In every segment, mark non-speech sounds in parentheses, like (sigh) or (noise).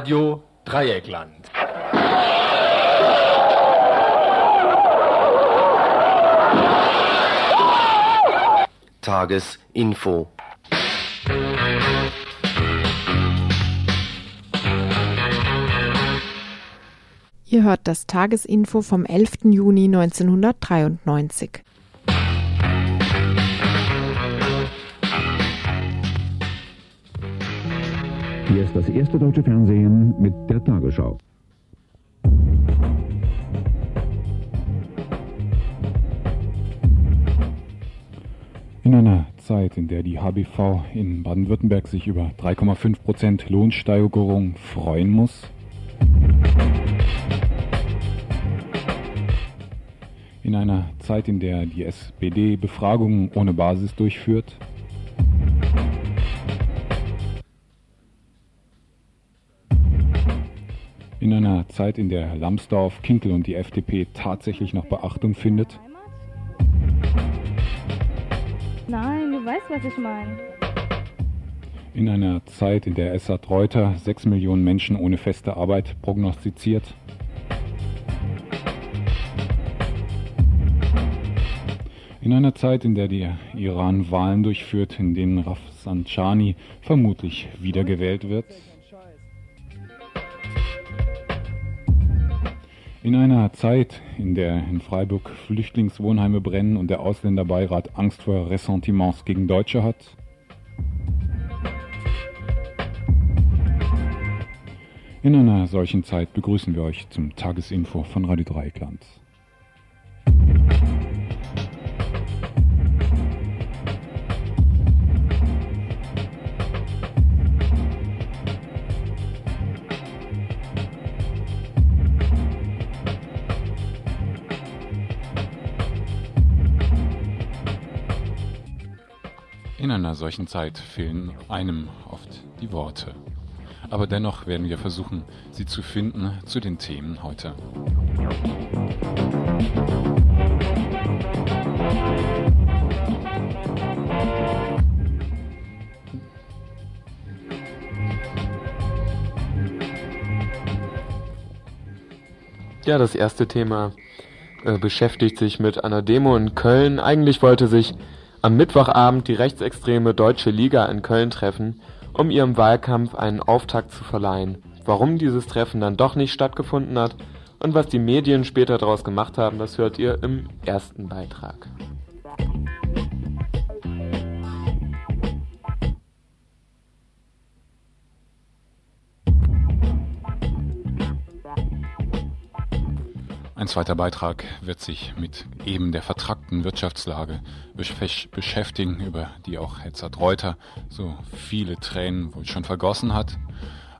Radio Dreieckland. Tagesinfo. Ihr hört das Tagesinfo vom 11. Juni 1993. Hier ist das erste deutsche Fernsehen mit der Tagesschau. In einer Zeit, in der die HBV in Baden-Württemberg sich über 3,5 Prozent Lohnsteigerung freuen muss, in einer Zeit, in der die SPD Befragungen ohne Basis durchführt, in einer Zeit, in der Lambsdorff, Kinkel und die FDP tatsächlich noch Beachtung findet, Nein, du weißt, was ich meine. in einer Zeit, in der Essad Reuter 6 Millionen Menschen ohne feste Arbeit prognostiziert, In einer Zeit, in der der Iran Wahlen durchführt, in denen Rafsanjani vermutlich wiedergewählt wird. In einer Zeit, in der in Freiburg Flüchtlingswohnheime brennen und der Ausländerbeirat Angst vor Ressentiments gegen Deutsche hat. In einer solchen Zeit begrüßen wir euch zum Tagesinfo von Radio Dreieckland. Einer solchen Zeit fehlen einem oft die Worte. Aber dennoch werden wir versuchen, sie zu finden zu den Themen heute. Ja, das erste Thema äh, beschäftigt sich mit einer Demo in Köln. Eigentlich wollte sich am Mittwochabend die rechtsextreme Deutsche Liga in Köln treffen, um ihrem Wahlkampf einen Auftakt zu verleihen. Warum dieses Treffen dann doch nicht stattgefunden hat und was die Medien später daraus gemacht haben, das hört ihr im ersten Beitrag. Ein zweiter Beitrag wird sich mit eben der vertrackten Wirtschaftslage beschäftigen, über die auch Hetzert Reuter so viele Tränen wohl schon vergossen hat.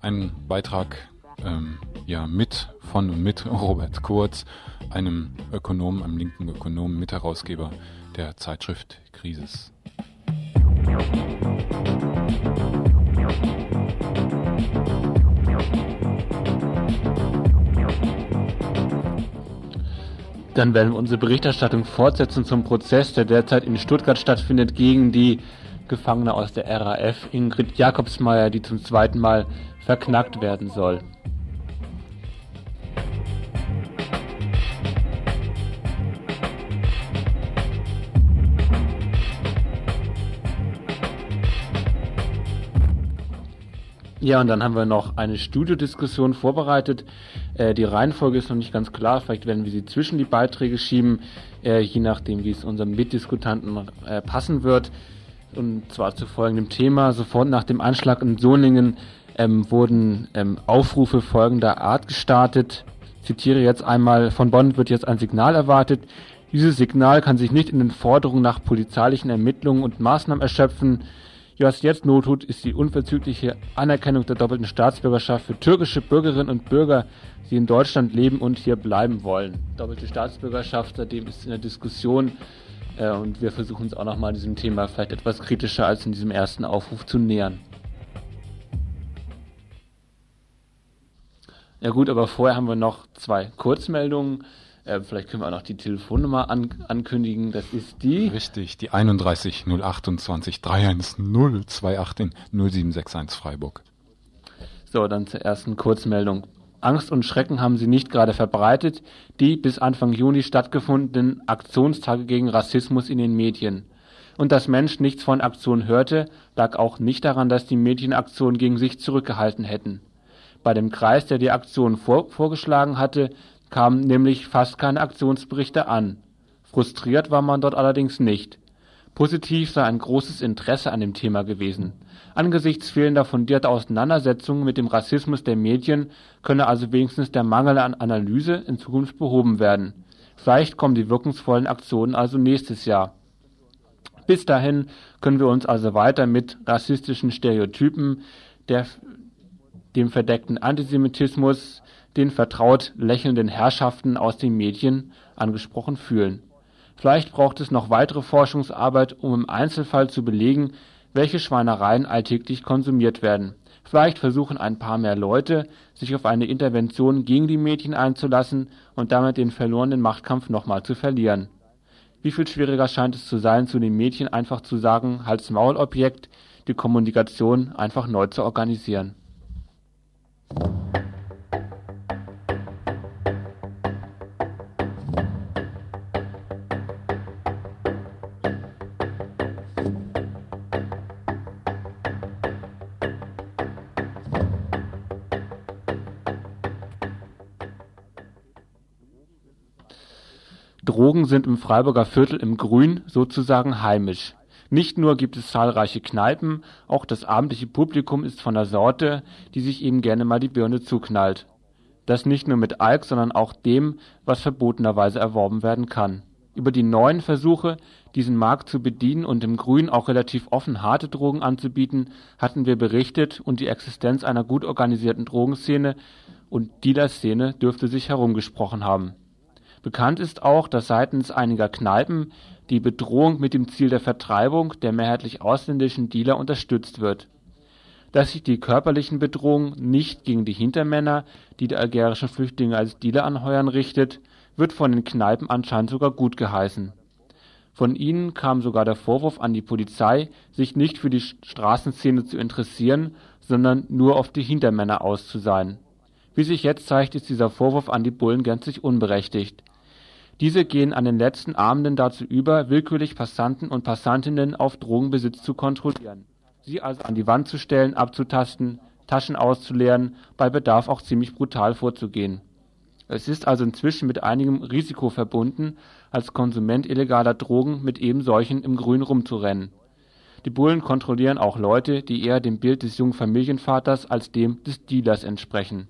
Ein Beitrag ähm, ja mit von und mit Robert Kurz, einem Ökonom, einem linken Ökonom, Mitherausgeber der Zeitschrift Krisis. Dann werden wir unsere Berichterstattung fortsetzen zum Prozess, der derzeit in Stuttgart stattfindet, gegen die Gefangene aus der RAF, Ingrid Jakobsmeier, die zum zweiten Mal verknackt werden soll. Ja, und dann haben wir noch eine Studiodiskussion vorbereitet. Äh, die Reihenfolge ist noch nicht ganz klar. Vielleicht werden wir sie zwischen die Beiträge schieben, äh, je nachdem, wie es unserem Mitdiskutanten äh, passen wird. Und zwar zu folgendem Thema. Sofort nach dem Anschlag in Solingen ähm, wurden ähm, Aufrufe folgender Art gestartet. Ich zitiere jetzt einmal, von Bonn wird jetzt ein Signal erwartet. Dieses Signal kann sich nicht in den Forderungen nach polizeilichen Ermittlungen und Maßnahmen erschöpfen. Was jetzt Not tut, ist die unverzügliche Anerkennung der doppelten Staatsbürgerschaft für türkische Bürgerinnen und Bürger, die in Deutschland leben und hier bleiben wollen. Doppelte Staatsbürgerschaft, seitdem ist in der Diskussion äh, und wir versuchen uns auch nochmal diesem Thema vielleicht etwas kritischer als in diesem ersten Aufruf zu nähern. Ja gut, aber vorher haben wir noch zwei Kurzmeldungen. Äh, vielleicht können wir auch noch die Telefonnummer an, ankündigen. Das ist die. Richtig, die 31 028 310 28 in 0761 Freiburg. So, dann zur ersten Kurzmeldung. Angst und Schrecken haben sie nicht gerade verbreitet, die bis Anfang Juni stattgefundenen Aktionstage gegen Rassismus in den Medien. Und dass Mensch nichts von Aktionen hörte, lag auch nicht daran, dass die Medien Aktionen gegen sich zurückgehalten hätten. Bei dem Kreis, der die Aktion vor, vorgeschlagen hatte, kamen nämlich fast keine Aktionsberichte an. Frustriert war man dort allerdings nicht. Positiv sei ein großes Interesse an dem Thema gewesen. Angesichts fehlender fundierter Auseinandersetzungen mit dem Rassismus der Medien könne also wenigstens der Mangel an Analyse in Zukunft behoben werden. Vielleicht kommen die wirkungsvollen Aktionen also nächstes Jahr. Bis dahin können wir uns also weiter mit rassistischen Stereotypen, der, dem verdeckten Antisemitismus, den vertraut lächelnden Herrschaften aus den Medien angesprochen fühlen. Vielleicht braucht es noch weitere Forschungsarbeit, um im Einzelfall zu belegen, welche Schweinereien alltäglich konsumiert werden. Vielleicht versuchen ein paar mehr Leute, sich auf eine Intervention gegen die Mädchen einzulassen und damit den verlorenen Machtkampf nochmal zu verlieren. Wie viel schwieriger scheint es zu sein, zu den Mädchen einfach zu sagen, Hals Maul Objekt, die Kommunikation einfach neu zu organisieren. Drogen sind im Freiburger Viertel im Grün sozusagen heimisch. Nicht nur gibt es zahlreiche Kneipen, auch das abendliche Publikum ist von der Sorte, die sich eben gerne mal die Birne zuknallt. Das nicht nur mit Alk, sondern auch dem, was verbotenerweise erworben werden kann. Über die neuen Versuche, diesen Markt zu bedienen und im Grün auch relativ offen harte Drogen anzubieten, hatten wir berichtet und die Existenz einer gut organisierten Drogenszene und Dealer-Szene dürfte sich herumgesprochen haben Bekannt ist auch, dass seitens einiger Kneipen die Bedrohung mit dem Ziel der Vertreibung der mehrheitlich ausländischen Dealer unterstützt wird. Dass sich die körperlichen Bedrohungen nicht gegen die Hintermänner, die die algerischen Flüchtlinge als Dealer anheuern, richtet, wird von den Kneipen anscheinend sogar gut geheißen. Von ihnen kam sogar der Vorwurf an die Polizei, sich nicht für die Straßenszene zu interessieren, sondern nur auf die Hintermänner aus. Wie sich jetzt zeigt, ist dieser Vorwurf an die Bullen gänzlich unberechtigt diese gehen an den letzten Abenden dazu über, willkürlich Passanten und Passantinnen auf Drogenbesitz zu kontrollieren, sie also an die Wand zu stellen, abzutasten, Taschen auszuleeren, bei Bedarf auch ziemlich brutal vorzugehen. Es ist also inzwischen mit einigem Risiko verbunden, als Konsument illegaler Drogen mit eben solchen im Grün rumzurennen. Die Bullen kontrollieren auch Leute, die eher dem Bild des jungen Familienvaters als dem des Dealers entsprechen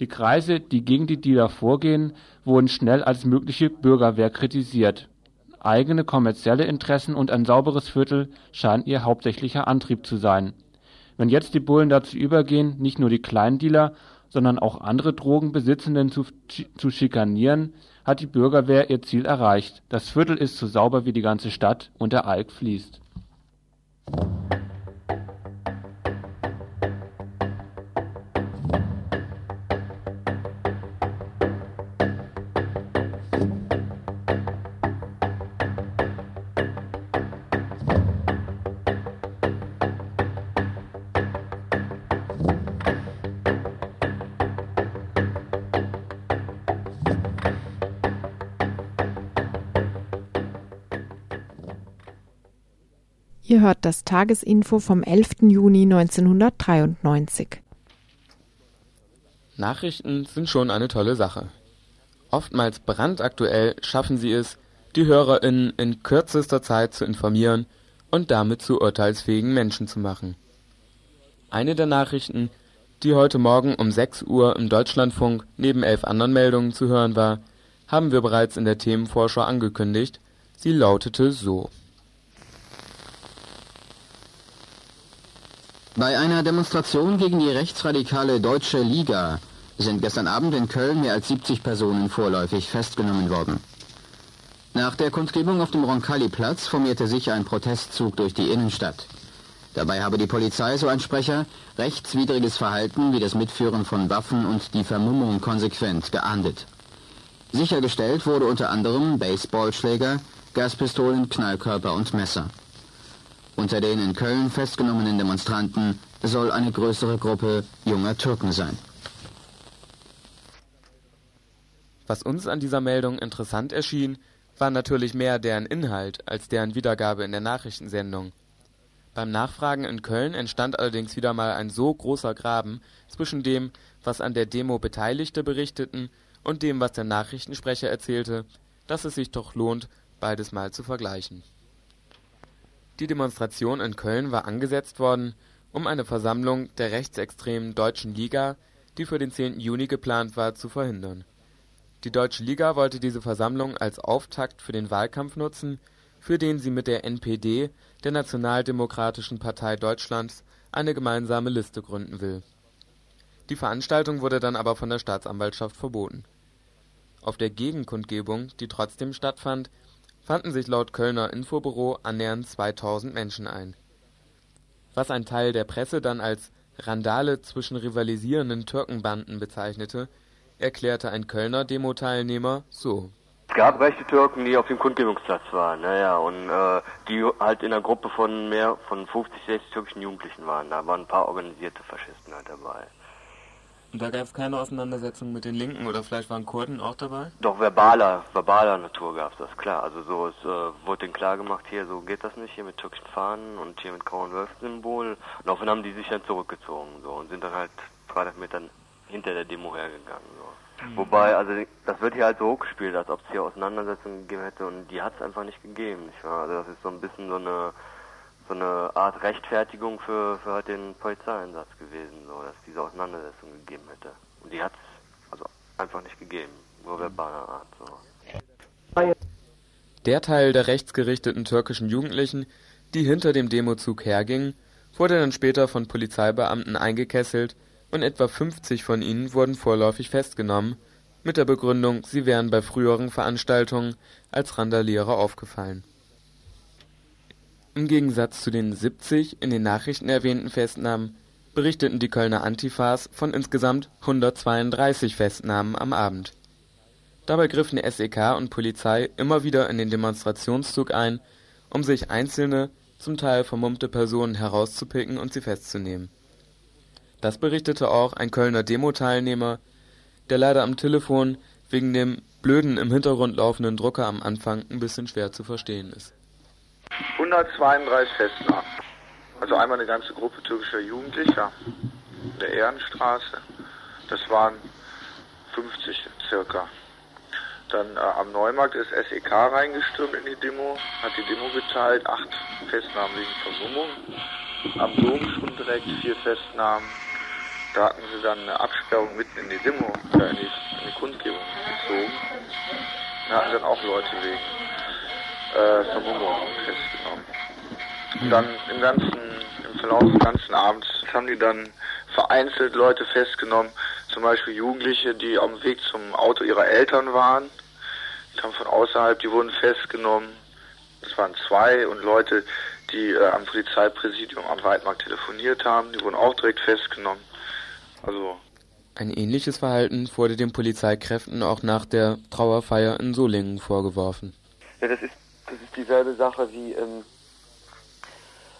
die Kreise, die gegen die Dealer vorgehen, wurden schnell als mögliche Bürgerwehr kritisiert. Eigene kommerzielle Interessen und ein sauberes Viertel scheinen ihr hauptsächlicher Antrieb zu sein. Wenn jetzt die Bullen dazu übergehen, nicht nur die Kleindealer, sondern auch andere Drogenbesitzenden zu, zu schikanieren, hat die Bürgerwehr ihr Ziel erreicht. Das Viertel ist so sauber wie die ganze Stadt und der Alk fließt. Ihr hört das Tagesinfo vom 11. Juni 1993. Nachrichten sind schon eine tolle Sache. Oftmals brandaktuell schaffen sie es, die HörerInnen in kürzester Zeit zu informieren und damit zu urteilsfähigen Menschen zu machen. Eine der Nachrichten, die heute Morgen um 6 Uhr im Deutschlandfunk neben elf anderen Meldungen zu hören war, haben wir bereits in der Themenvorschau angekündigt. Sie lautete so. Bei einer Demonstration gegen die rechtsradikale Deutsche Liga sind gestern Abend in Köln mehr als 70 Personen vorläufig festgenommen worden. Nach der Kundgebung auf dem Roncalli-Platz formierte sich ein Protestzug durch die Innenstadt. Dabei habe die Polizei, so ein Sprecher, rechtswidriges Verhalten wie das Mitführen von Waffen und die Vermummung konsequent geahndet. Sichergestellt wurde unter anderem Baseballschläger, Gaspistolen, Knallkörper und Messer. Unter den in Köln festgenommenen Demonstranten soll eine größere Gruppe junger Türken sein. Was uns an dieser Meldung interessant erschien, war natürlich mehr deren Inhalt als deren Wiedergabe in der Nachrichtensendung. Beim Nachfragen in Köln entstand allerdings wieder mal ein so großer Graben zwischen dem, was an der Demo Beteiligte berichteten, und dem, was der Nachrichtensprecher erzählte, dass es sich doch lohnt, beides mal zu vergleichen. Die Demonstration in Köln war angesetzt worden, um eine Versammlung der rechtsextremen Deutschen Liga, die für den 10. Juni geplant war, zu verhindern. Die Deutsche Liga wollte diese Versammlung als Auftakt für den Wahlkampf nutzen, für den sie mit der NPD, der Nationaldemokratischen Partei Deutschlands, eine gemeinsame Liste gründen will. Die Veranstaltung wurde dann aber von der Staatsanwaltschaft verboten. Auf der Gegenkundgebung, die trotzdem stattfand, fanden sich laut Kölner Infobüro annähernd 2000 Menschen ein. Was ein Teil der Presse dann als Randale zwischen rivalisierenden Türkenbanden bezeichnete, erklärte ein Kölner Demo-Teilnehmer so es gab rechte Türken, die auf dem Kundgebungsplatz waren, naja, und äh, die halt in einer Gruppe von mehr von 50, 60 türkischen Jugendlichen waren. Da waren ein paar organisierte Faschisten halt dabei. Und da gab es keine Auseinandersetzung mit den Linken oder vielleicht waren Kurden auch dabei? Doch verbaler, verbaler Natur gab es das, klar. Also so, es äh, wurde denen klar gemacht, hier so geht das nicht, hier mit türkischen Fahnen und hier mit grauen Wölfen-Symbol. Und daraufhin haben die sich dann zurückgezogen so und sind dann halt 300 Meter hinter der Demo hergegangen. So. Mhm. Wobei, also das wird hier halt so hochgespielt, als ob es hier Auseinandersetzungen gegeben hätte und die hat es einfach nicht gegeben. Nicht wahr? Also das ist so ein bisschen so eine so eine Art Rechtfertigung für, für halt den Polizeieinsatz gewesen, so dass es diese Auseinandersetzung gegeben hätte. Und die hat es also einfach nicht gegeben, nur verbaler Art. So. Der Teil der rechtsgerichteten türkischen Jugendlichen, die hinter dem Demozug hergingen, wurde dann später von Polizeibeamten eingekesselt und etwa 50 von ihnen wurden vorläufig festgenommen, mit der Begründung, sie wären bei früheren Veranstaltungen als Randalierer aufgefallen. Im Gegensatz zu den 70 in den Nachrichten erwähnten Festnahmen berichteten die Kölner Antifas von insgesamt 132 Festnahmen am Abend. Dabei griffen SEK und Polizei immer wieder in den Demonstrationszug ein, um sich einzelne, zum Teil vermummte Personen herauszupicken und sie festzunehmen das berichtete auch ein Kölner Demo-Teilnehmer, der leider am Telefon wegen dem blöden im Hintergrund laufenden Drucker am Anfang ein bisschen schwer zu verstehen ist. 132 Festnahmen. Also einmal eine ganze Gruppe türkischer Jugendlicher in der Ehrenstraße. Das waren 50 circa. Dann äh, am Neumarkt ist SEK reingestürmt in die Demo, hat die Demo geteilt, acht Festnahmen wegen Vermummung. Am Dom schon direkt vier Festnahmen da hatten sie dann eine Absperrung mitten in die Demo, äh, in, die, in die Kundgebung gezogen. Da hatten dann auch Leute wegen äh, Vermummung festgenommen. Und dann im ganzen, im Verlauf des ganzen Abends haben die dann vereinzelt Leute festgenommen, zum Beispiel Jugendliche, die auf dem Weg zum Auto ihrer Eltern waren. Die kamen von außerhalb, die wurden festgenommen. Das waren zwei und Leute, die äh, am Polizeipräsidium am Weidmarkt telefoniert haben, die wurden auch direkt festgenommen. Also. Ein ähnliches Verhalten wurde den Polizeikräften auch nach der Trauerfeier in Solingen vorgeworfen. Ja, das ist, das ist dieselbe Sache wie ähm,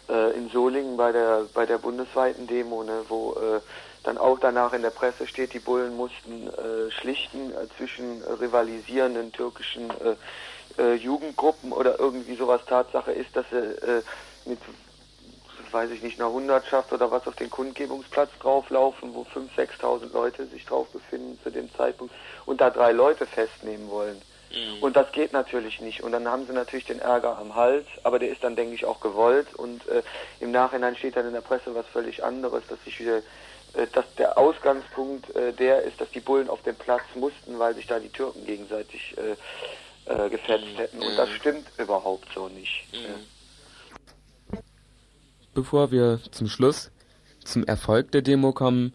äh, in Solingen bei der, bei der bundesweiten Demo, ne, wo äh, dann auch danach in der Presse steht, die Bullen mussten äh, schlichten äh, zwischen rivalisierenden türkischen äh, äh, Jugendgruppen oder irgendwie sowas. Tatsache ist, dass sie mit weiß ich nicht, einer Hundertschaft oder was auf den Kundgebungsplatz drauflaufen, wo 5.000, 6.000 Leute sich drauf befinden zu dem Zeitpunkt und da drei Leute festnehmen wollen. Mhm. Und das geht natürlich nicht. Und dann haben sie natürlich den Ärger am Hals, aber der ist dann, denke ich, auch gewollt. Und äh, im Nachhinein steht dann in der Presse was völlig anderes, dass sich wieder, äh, dass der Ausgangspunkt äh, der ist, dass die Bullen auf den Platz mussten, weil sich da die Türken gegenseitig äh, äh, gefetzt mhm. hätten. Und das mhm. stimmt überhaupt so nicht. Mhm bevor wir zum Schluss zum Erfolg der Demo kommen,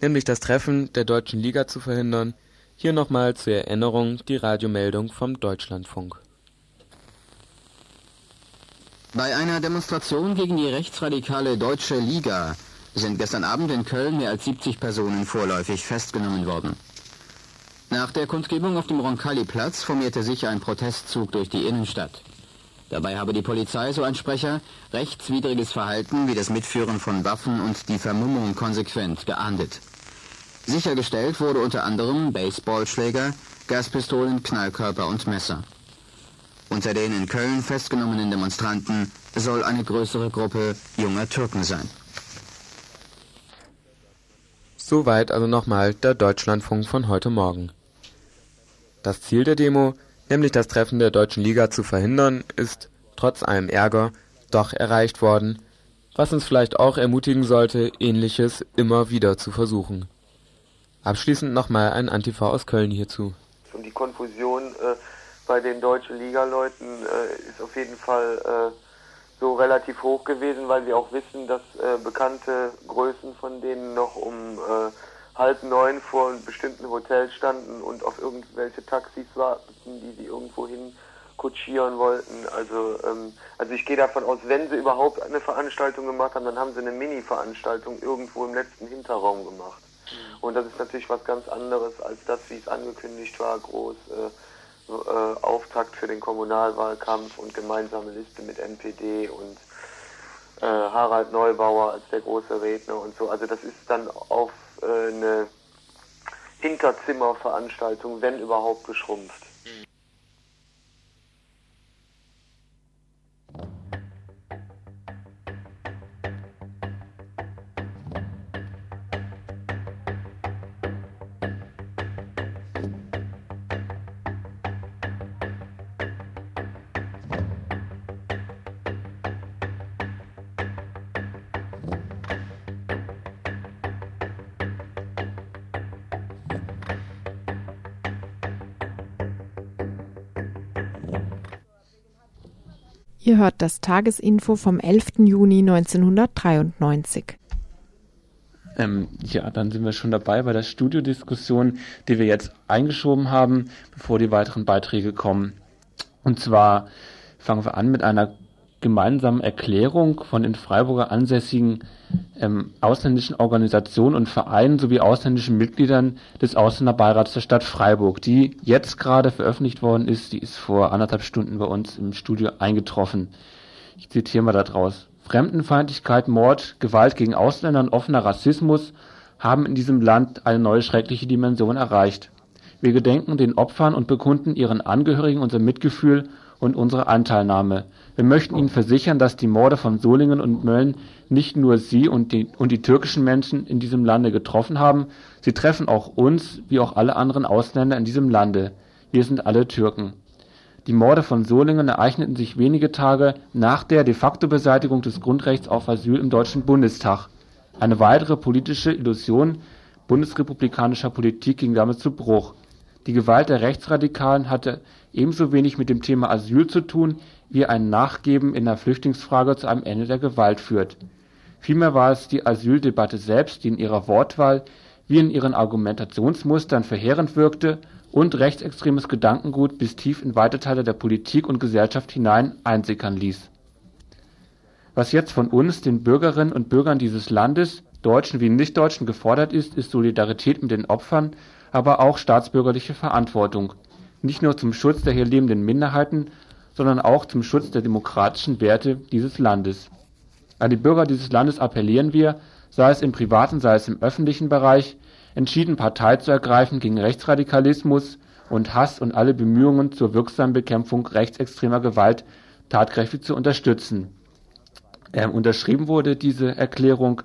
nämlich das Treffen der Deutschen Liga zu verhindern, hier nochmal zur Erinnerung die Radiomeldung vom Deutschlandfunk. Bei einer Demonstration gegen die rechtsradikale Deutsche Liga sind gestern Abend in Köln mehr als 70 Personen vorläufig festgenommen worden. Nach der Kundgebung auf dem Roncalli-Platz formierte sich ein Protestzug durch die Innenstadt. Dabei habe die Polizei, so ein Sprecher, rechtswidriges Verhalten wie das Mitführen von Waffen und die Vermummung konsequent geahndet. Sichergestellt wurde unter anderem Baseballschläger, Gaspistolen, Knallkörper und Messer. Unter den in Köln festgenommenen Demonstranten soll eine größere Gruppe junger Türken sein. Soweit also nochmal der Deutschlandfunk von heute Morgen. Das Ziel der Demo, nämlich das Treffen der Deutschen Liga zu verhindern, ist, trotz allem Ärger, doch erreicht worden, was uns vielleicht auch ermutigen sollte, ähnliches immer wieder zu versuchen. Abschließend nochmal ein Antifa aus Köln hierzu. Und die Konfusion äh, bei den deutschen Liga-Leuten äh, ist auf jeden Fall äh, so relativ hoch gewesen, weil wir auch wissen, dass äh, bekannte Größen von denen noch um äh, halb neun vor bestimmten Hotels standen und auf irgendwelche Taxis warten, die sie irgendwo hin kutschieren wollten. Also, ähm, also ich gehe davon aus, wenn sie überhaupt eine Veranstaltung gemacht haben, dann haben sie eine Mini-Veranstaltung irgendwo im letzten Hinterraum gemacht. Mhm. Und das ist natürlich was ganz anderes als das, wie es angekündigt war, groß äh, äh, Auftakt für den Kommunalwahlkampf und gemeinsame Liste mit NPD und äh, Harald Neubauer als der große Redner und so. Also das ist dann auf äh, eine Hinterzimmerveranstaltung, wenn überhaupt, geschrumpft. Ihr hört das Tagesinfo vom 11. Juni 1993. Ähm, ja, dann sind wir schon dabei bei der Studiodiskussion, die wir jetzt eingeschoben haben, bevor die weiteren Beiträge kommen. Und zwar fangen wir an mit einer gemeinsamen Erklärung von den Freiburger ansässigen ähm, ausländischen Organisationen und Vereinen sowie ausländischen Mitgliedern des Ausländerbeirats der Stadt Freiburg, die jetzt gerade veröffentlicht worden ist. Die ist vor anderthalb Stunden bei uns im Studio eingetroffen. Ich zitiere mal daraus. Fremdenfeindlichkeit, Mord, Gewalt gegen Ausländer und offener Rassismus haben in diesem Land eine neue schreckliche Dimension erreicht. Wir gedenken den Opfern und bekunden ihren Angehörigen unser Mitgefühl und unsere Anteilnahme. Wir möchten Ihnen versichern, dass die Morde von Solingen und Mölln nicht nur Sie und die, und die türkischen Menschen in diesem Lande getroffen haben, sie treffen auch uns, wie auch alle anderen Ausländer in diesem Lande. Wir sind alle Türken. Die Morde von Solingen ereigneten sich wenige Tage nach der de facto Beseitigung des Grundrechts auf Asyl im Deutschen Bundestag. Eine weitere politische Illusion bundesrepublikanischer Politik ging damit zu Bruch. Die Gewalt der Rechtsradikalen hatte ebenso wenig mit dem Thema Asyl zu tun, wie ein Nachgeben in der Flüchtlingsfrage zu einem Ende der Gewalt führt. Vielmehr war es die Asyldebatte selbst, die in ihrer Wortwahl wie in ihren Argumentationsmustern verheerend wirkte und rechtsextremes Gedankengut bis tief in weite Teile der Politik und Gesellschaft hinein einsickern ließ. Was jetzt von uns, den Bürgerinnen und Bürgern dieses Landes, Deutschen wie Nichtdeutschen, gefordert ist, ist Solidarität mit den Opfern, aber auch staatsbürgerliche Verantwortung – nicht nur zum Schutz der hier lebenden Minderheiten, sondern auch zum Schutz der demokratischen Werte dieses Landes. An die Bürger dieses Landes appellieren wir, sei es im privaten, sei es im öffentlichen Bereich, entschieden Partei zu ergreifen gegen Rechtsradikalismus und Hass und alle Bemühungen zur wirksamen Bekämpfung rechtsextremer Gewalt tatkräftig zu unterstützen. Ähm, unterschrieben wurde diese Erklärung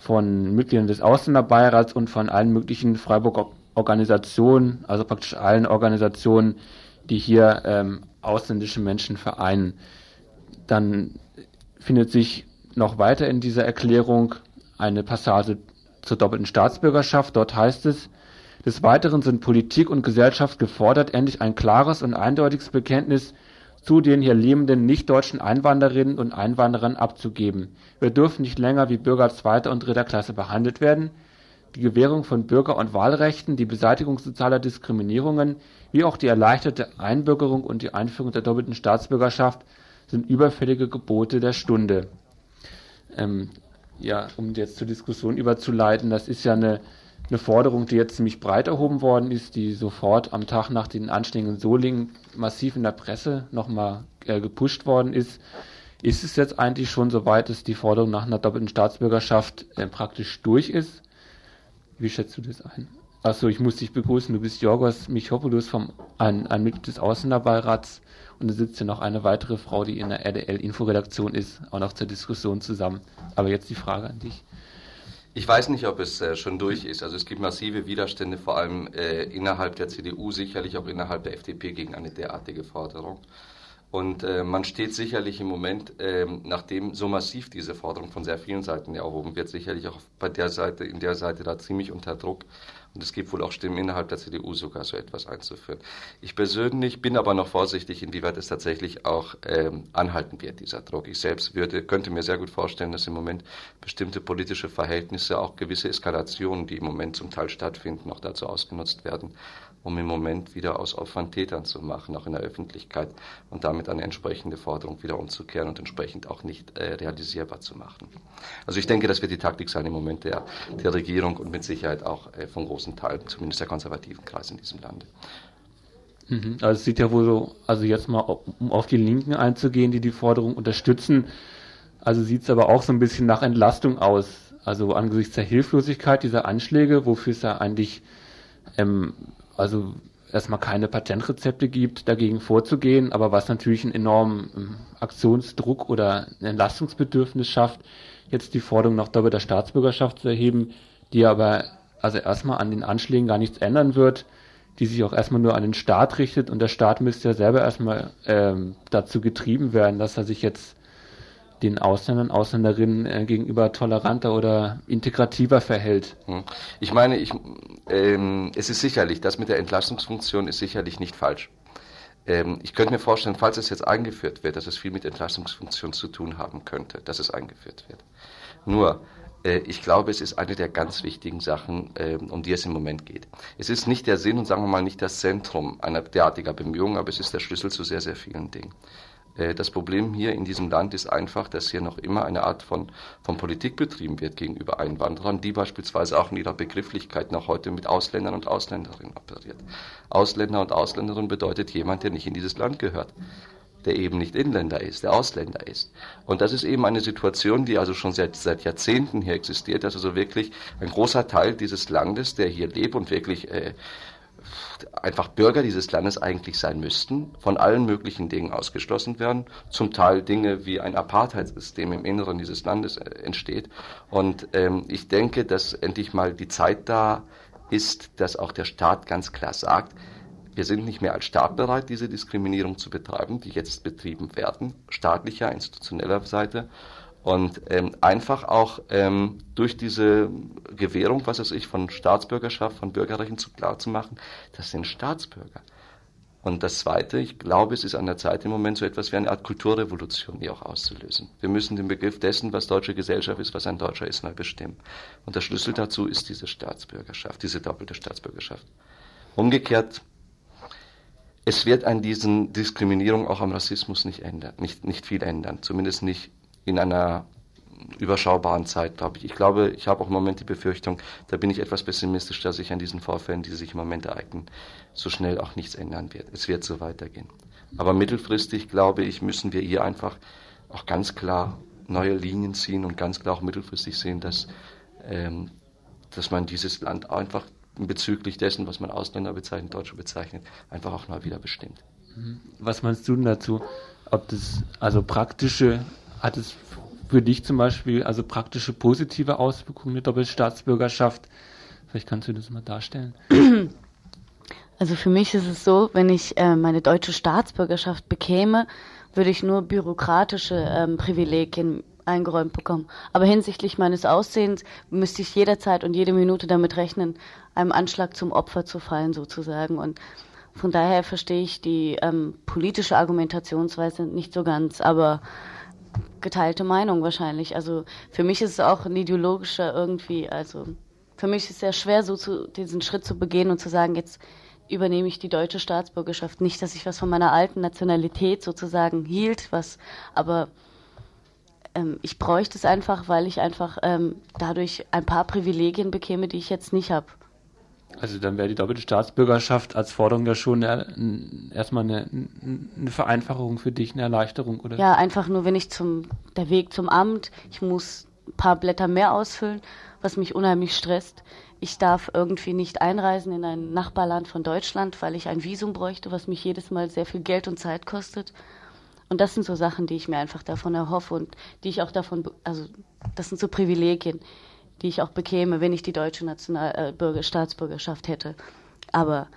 von Mitgliedern des Ausländerbeirats und von allen möglichen Freiburger Organisationen, also praktisch allen Organisationen, die hier ähm, ausländische Menschen vereinen. Dann findet sich noch weiter in dieser Erklärung eine Passage zur doppelten Staatsbürgerschaft. Dort heißt es, des Weiteren sind Politik und Gesellschaft gefordert, endlich ein klares und eindeutiges Bekenntnis zu den hier lebenden nicht-deutschen Einwanderinnen und Einwanderern abzugeben. Wir dürfen nicht länger wie Bürger zweiter und dritter Klasse behandelt werden die Gewährung von Bürger und Wahlrechten, die Beseitigung sozialer Diskriminierungen wie auch die erleichterte Einbürgerung und die Einführung der doppelten Staatsbürgerschaft sind überfällige Gebote der Stunde. Ähm, ja, um jetzt zur Diskussion überzuleiten, das ist ja eine eine Forderung, die jetzt ziemlich breit erhoben worden ist, die sofort am Tag nach den Anschlägen in Solingen massiv in der Presse nochmal äh, gepusht worden ist. Ist es jetzt eigentlich schon so weit, dass die Forderung nach einer doppelten Staatsbürgerschaft äh, praktisch durch ist? Wie schätzt du das ein? Achso, ich muss dich begrüßen. Du bist Jorgos Michopoulos, vom, ein, ein Mitglied des Ausländerbeirats. Und da sitzt ja noch eine weitere Frau, die in der RDL-Inforedaktion ist, auch noch zur Diskussion zusammen. Aber jetzt die Frage an dich. Ich weiß nicht, ob es äh, schon durch ist. Also es gibt massive Widerstände, vor allem äh, innerhalb der CDU, sicherlich auch innerhalb der FDP gegen eine derartige Forderung. Und äh, man steht sicherlich im Moment, äh, nachdem so massiv diese Forderung von sehr vielen Seiten erhoben wird, sicherlich auch bei der Seite, in der Seite da ziemlich unter Druck. Und es gibt wohl auch Stimmen innerhalb der CDU sogar so etwas einzuführen. Ich persönlich bin aber noch vorsichtig, inwieweit es tatsächlich auch ähm, anhalten wird, dieser Druck. Ich selbst würde, könnte mir sehr gut vorstellen, dass im Moment bestimmte politische Verhältnisse, auch gewisse Eskalationen, die im Moment zum Teil stattfinden, auch dazu ausgenutzt werden, um im Moment wieder aus Opfern Tätern zu machen, auch in der Öffentlichkeit und damit eine entsprechende Forderung wieder umzukehren und entsprechend auch nicht äh, realisierbar zu machen. Also ich denke, das wird die Taktik sein im Moment der, der Regierung und mit Sicherheit auch äh, von großen Teilen, zumindest der konservativen Kreise in diesem Lande. Mhm. Also es sieht ja wohl so, also jetzt mal um auf die Linken einzugehen, die die Forderung unterstützen, also sieht es aber auch so ein bisschen nach Entlastung aus. Also angesichts der Hilflosigkeit dieser Anschläge, wofür es ja eigentlich ähm, also erstmal keine Patentrezepte gibt, dagegen vorzugehen, aber was natürlich einen enormen ähm, Aktionsdruck oder ein Entlastungsbedürfnis schafft, jetzt die Forderung nach doppelter Staatsbürgerschaft zu erheben, die aber also erstmal an den Anschlägen gar nichts ändern wird, die sich auch erstmal nur an den Staat richtet und der Staat müsste ja selber erstmal ähm, dazu getrieben werden, dass er sich jetzt den Ausländern, Ausländerinnen äh, gegenüber toleranter oder integrativer verhält. Hm. Ich meine, ich, ähm, es ist sicherlich, das mit der Entlastungsfunktion ist sicherlich nicht falsch. Ähm, ich könnte mir vorstellen, falls es jetzt eingeführt wird, dass es viel mit Entlastungsfunktion zu tun haben könnte, dass es eingeführt wird. Nur, äh, ich glaube, es ist eine der ganz wichtigen Sachen, ähm, um die es im Moment geht. Es ist nicht der Sinn und sagen wir mal nicht das Zentrum einer derartiger Bemühungen, aber es ist der Schlüssel zu sehr, sehr vielen Dingen. Äh, das Problem hier in diesem Land ist einfach, dass hier noch immer eine Art von, von Politik betrieben wird gegenüber Einwanderern, die beispielsweise auch in ihrer Begrifflichkeit noch heute mit Ausländern und Ausländerinnen operiert. Ausländer und Ausländerin bedeutet jemand, der nicht in dieses Land gehört der eben nicht Inländer ist, der Ausländer ist. Und das ist eben eine Situation, die also schon seit, seit Jahrzehnten hier existiert, dass also wirklich ein großer Teil dieses Landes, der hier lebt und wirklich äh, einfach Bürger dieses Landes eigentlich sein müssten, von allen möglichen Dingen ausgeschlossen werden, zum Teil Dinge wie ein Apartheidssystem im Inneren dieses Landes äh, entsteht. Und ähm, ich denke, dass endlich mal die Zeit da ist, dass auch der Staat ganz klar sagt, wir sind nicht mehr als Staat bereit, diese Diskriminierung zu betreiben, die jetzt betrieben werden, staatlicher, institutioneller Seite und ähm, einfach auch ähm, durch diese Gewährung, was weiß ich, von Staatsbürgerschaft, von Bürgerrechten zu klar zu machen, das sind Staatsbürger. Und das Zweite, ich glaube, es ist an der Zeit im Moment so etwas wie eine Art Kulturrevolution hier auch auszulösen. Wir müssen den Begriff dessen, was deutsche Gesellschaft ist, was ein Deutscher ist, neu bestimmen. Und der Schlüssel dazu ist diese Staatsbürgerschaft, diese doppelte Staatsbürgerschaft. Umgekehrt, es wird an diesen Diskriminierung auch am Rassismus nicht ändern, nicht, nicht viel ändern, zumindest nicht in einer überschaubaren Zeit, glaube ich. Ich glaube, ich habe auch im Moment die Befürchtung, da bin ich etwas pessimistisch, dass sich an diesen Vorfällen, die sich im Moment ereignen, so schnell auch nichts ändern wird. Es wird so weitergehen. Aber mittelfristig, glaube ich, müssen wir hier einfach auch ganz klar neue Linien ziehen und ganz klar auch mittelfristig sehen, dass, ähm, dass man dieses Land einfach bezüglich dessen, was man Ausländer bezeichnet, Deutsche bezeichnet, einfach auch neu wieder bestimmt. Was meinst du denn dazu? Ob das also praktische hat es für dich zum Beispiel also praktische positive Auswirkungen mit Doppelstaatsbürgerschaft? Vielleicht kannst du das mal darstellen. (clears throat) Also für mich ist es so, wenn ich äh, meine deutsche Staatsbürgerschaft bekäme, würde ich nur bürokratische ähm, Privilegien eingeräumt bekommen. Aber hinsichtlich meines Aussehens müsste ich jederzeit und jede Minute damit rechnen, einem Anschlag zum Opfer zu fallen sozusagen. Und von daher verstehe ich die ähm, politische Argumentationsweise nicht so ganz. Aber geteilte Meinung wahrscheinlich. Also für mich ist es auch ein ideologischer irgendwie, also für mich ist es sehr schwer, so zu, diesen Schritt zu begehen und zu sagen, jetzt übernehme ich die deutsche Staatsbürgerschaft. Nicht, dass ich was von meiner alten Nationalität sozusagen hielt, was, aber ähm, ich bräuchte es einfach, weil ich einfach ähm, dadurch ein paar Privilegien bekäme, die ich jetzt nicht habe. Also dann wäre die doppelte Staatsbürgerschaft als Forderung ja schon erstmal eine, eine, Vereinfachung für dich, eine Erleichterung, oder? Ja, einfach nur, wenn ich zum, der Weg zum Amt, ich muss ein paar Blätter mehr ausfüllen, was mich unheimlich stresst. Ich darf irgendwie nicht einreisen in ein Nachbarland von Deutschland, weil ich ein Visum bräuchte, was mich jedes Mal sehr viel Geld und Zeit kostet. Und das sind so Sachen, die ich mir einfach davon erhoffe und die ich auch davon, also das sind so Privilegien, die ich auch bekäme, wenn ich die deutsche National äh, Staatsbürgerschaft hätte. Aber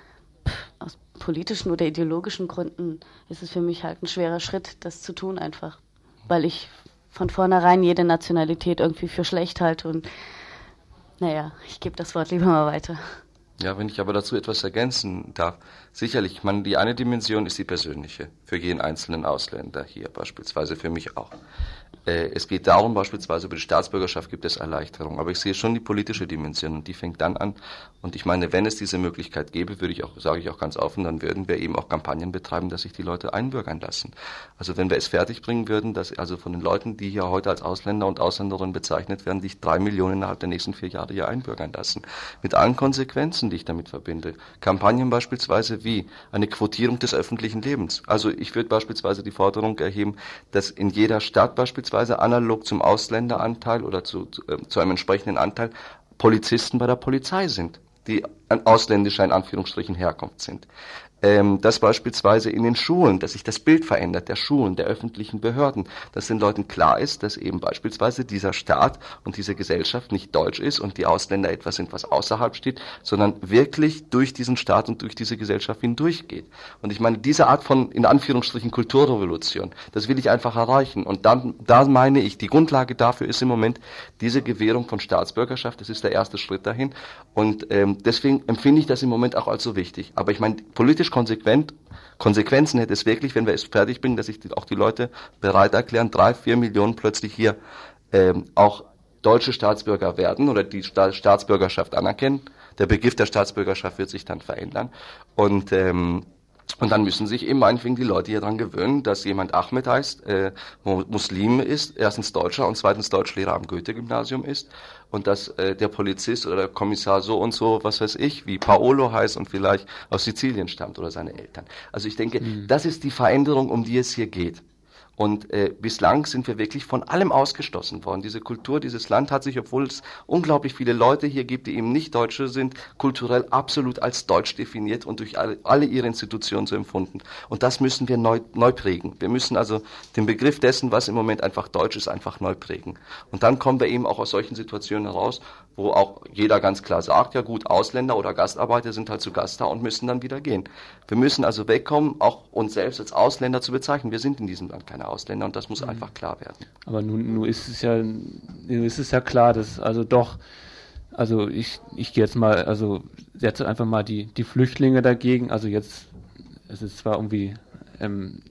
pff, aus politischen oder ideologischen Gründen ist es für mich halt ein schwerer Schritt, das zu tun einfach, weil ich von vornherein jede Nationalität irgendwie für schlecht halte und naja, ich gebe das Wort lieber mal weiter. Ja, wenn ich aber dazu etwas ergänzen darf. Sicherlich, ich meine, die eine Dimension ist die persönliche, für jeden einzelnen Ausländer hier beispielsweise, für mich auch. Äh, es geht darum, beispielsweise über die Staatsbürgerschaft gibt es Erleichterung. Aber ich sehe schon die politische Dimension und die fängt dann an. Und ich meine, wenn es diese Möglichkeit gäbe, würde ich auch, sage ich auch ganz offen, dann würden wir eben auch Kampagnen betreiben, dass sich die Leute einbürgern lassen. Also wenn wir es fertigbringen würden, dass also von den Leuten, die hier heute als Ausländer und Ausländerinnen bezeichnet werden, sich drei Millionen innerhalb der nächsten vier Jahre hier einbürgern lassen. Mit allen Konsequenzen, die ich damit verbinde. Kampagnen beispielsweise wie eine Quotierung des öffentlichen Lebens. Also ich würde beispielsweise die Forderung erheben, dass in jeder Stadt beispielsweise beispielsweise analog zum Ausländeranteil oder zu, äh, zu einem entsprechenden Anteil Polizisten bei der Polizei sind, die ausländischer in Anführungsstrichen Herkunft sind ähm, dass beispielsweise in den Schulen, dass sich das Bild verändert, der Schulen, der öffentlichen Behörden, dass den Leuten klar ist, dass eben beispielsweise dieser Staat und diese Gesellschaft nicht deutsch ist und die Ausländer etwas sind, was außerhalb steht, sondern wirklich durch diesen Staat und durch diese Gesellschaft hindurchgeht. Und ich meine, diese Art von, in Anführungsstrichen, Kulturrevolution, das will ich einfach erreichen. Und dann, da meine ich, die Grundlage dafür ist im Moment diese Gewährung von Staatsbürgerschaft. Das ist der erste Schritt dahin. Und ähm, deswegen empfinde ich das im Moment auch als so wichtig. Aber ich meine, politisch konsequent Konsequenzen hätte es wirklich, wenn wir es fertig bringen, dass sich auch die Leute bereit erklären, drei, vier Millionen plötzlich hier ähm, auch deutsche Staatsbürger werden oder die Staatsbürgerschaft anerkennen. Der Begriff der Staatsbürgerschaft wird sich dann verändern. Und ähm, und dann müssen sich eben meinetwegen die Leute hier dran gewöhnen, dass jemand Ahmed heißt, äh, Muslim ist, erstens Deutscher und zweitens Deutschlehrer am Goethe-Gymnasium ist und dass äh, der Polizist oder der Kommissar so und so, was weiß ich, wie Paolo heißt und vielleicht aus Sizilien stammt oder seine Eltern. Also ich denke, mhm. das ist die Veränderung, um die es hier geht. Und äh, bislang sind wir wirklich von allem ausgeschlossen worden. Diese Kultur, dieses Land hat sich, obwohl es unglaublich viele Leute hier gibt, die eben nicht Deutsche sind, kulturell absolut als deutsch definiert und durch alle, alle ihre Institutionen so empfunden. Und das müssen wir neu, neu prägen. Wir müssen also den Begriff dessen, was im Moment einfach deutsch ist, einfach neu prägen. Und dann kommen wir eben auch aus solchen Situationen heraus, wo auch jeder ganz klar sagt, ja gut, Ausländer oder Gastarbeiter sind halt zu Gast da und müssen dann wieder gehen. Wir müssen also wegkommen, auch uns selbst als Ausländer zu bezeichnen. Wir sind in diesem Land keine Ausländer und das muss mhm. einfach klar werden. Aber nun, nun ist es ja, nun ist es ja klar, dass also doch, also ich, ich gehe jetzt mal, also setze einfach mal die, die Flüchtlinge dagegen. Also jetzt, es ist zwar irgendwie, ähm,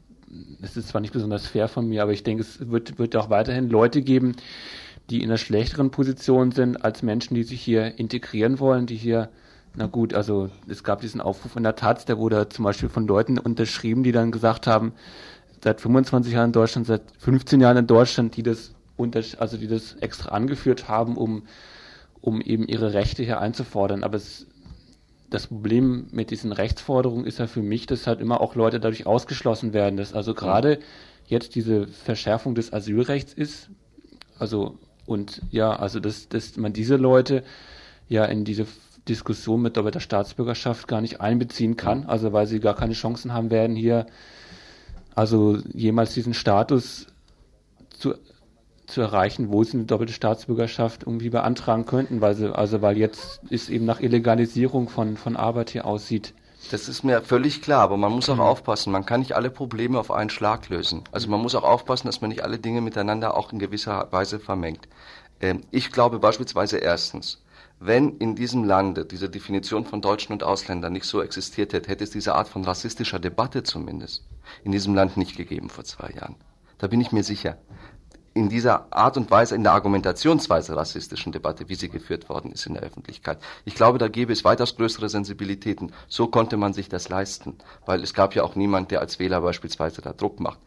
es ist zwar nicht besonders fair von mir, aber ich denke, es wird, wird auch weiterhin Leute geben, die in einer schlechteren Position sind als Menschen, die sich hier integrieren wollen, die hier, na gut, also es gab diesen Aufruf in der Taz, der wurde zum Beispiel von Leuten unterschrieben, die dann gesagt haben, seit 25 Jahren in Deutschland, seit 15 Jahren in Deutschland, die das also die das extra angeführt haben, um, um eben ihre Rechte hier einzufordern. Aber es, das Problem mit diesen Rechtsforderungen ist ja für mich, dass halt immer auch Leute dadurch ausgeschlossen werden, dass also gerade jetzt diese Verschärfung des Asylrechts ist, also und ja, also dass, dass man diese Leute ja in diese Diskussion mit doppelter Staatsbürgerschaft gar nicht einbeziehen kann, also weil sie gar keine Chancen haben werden, hier also jemals diesen Status zu, zu erreichen, wo sie eine doppelte Staatsbürgerschaft irgendwie beantragen könnten, weil sie, also weil jetzt ist eben nach Illegalisierung von, von Arbeit hier aussieht. Das ist mir völlig klar, aber man muss auch mhm. aufpassen, man kann nicht alle Probleme auf einen Schlag lösen. Also man muss auch aufpassen, dass man nicht alle Dinge miteinander auch in gewisser Weise vermengt. Ähm, ich glaube beispielsweise erstens, wenn in diesem Lande diese Definition von Deutschen und Ausländern nicht so existiert hätte, hätte es diese Art von rassistischer Debatte zumindest in diesem Land nicht gegeben vor zwei Jahren. Da bin ich mir sicher in dieser Art und Weise, in der Argumentationsweise rassistischen Debatte, wie sie geführt worden ist in der Öffentlichkeit. Ich glaube, da gäbe es weitaus größere Sensibilitäten. So konnte man sich das leisten, weil es gab ja auch niemand, der als Wähler beispielsweise da Druck macht.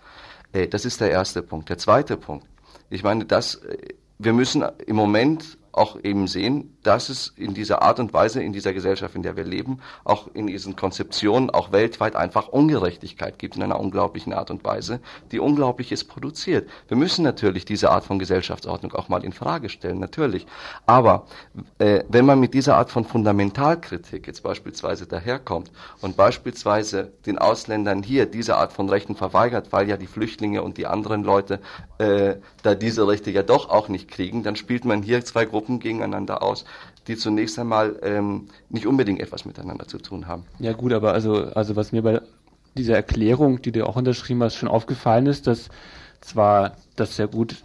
Äh, das ist der erste Punkt. Der zweite Punkt. Ich meine, das, äh, wir müssen im Moment auch eben sehen, dass es in dieser Art und Weise, in dieser Gesellschaft, in der wir leben, auch in diesen Konzeptionen, auch weltweit einfach Ungerechtigkeit gibt in einer unglaublichen Art und Weise, die Unglaubliches produziert. Wir müssen natürlich diese Art von Gesellschaftsordnung auch mal in Frage stellen, natürlich. Aber äh, wenn man mit dieser Art von Fundamentalkritik jetzt beispielsweise daherkommt und beispielsweise den Ausländern hier diese Art von Rechten verweigert, weil ja die Flüchtlinge und die anderen Leute äh, da diese Rechte ja doch auch nicht kriegen, dann spielt man hier zwei Gruppen Gruppen gegeneinander aus, die zunächst einmal ähm, nicht unbedingt etwas miteinander zu tun haben. Ja gut, aber also, also was mir bei dieser Erklärung, die du auch unterschrieben hast, schon aufgefallen ist, dass zwar das sehr gut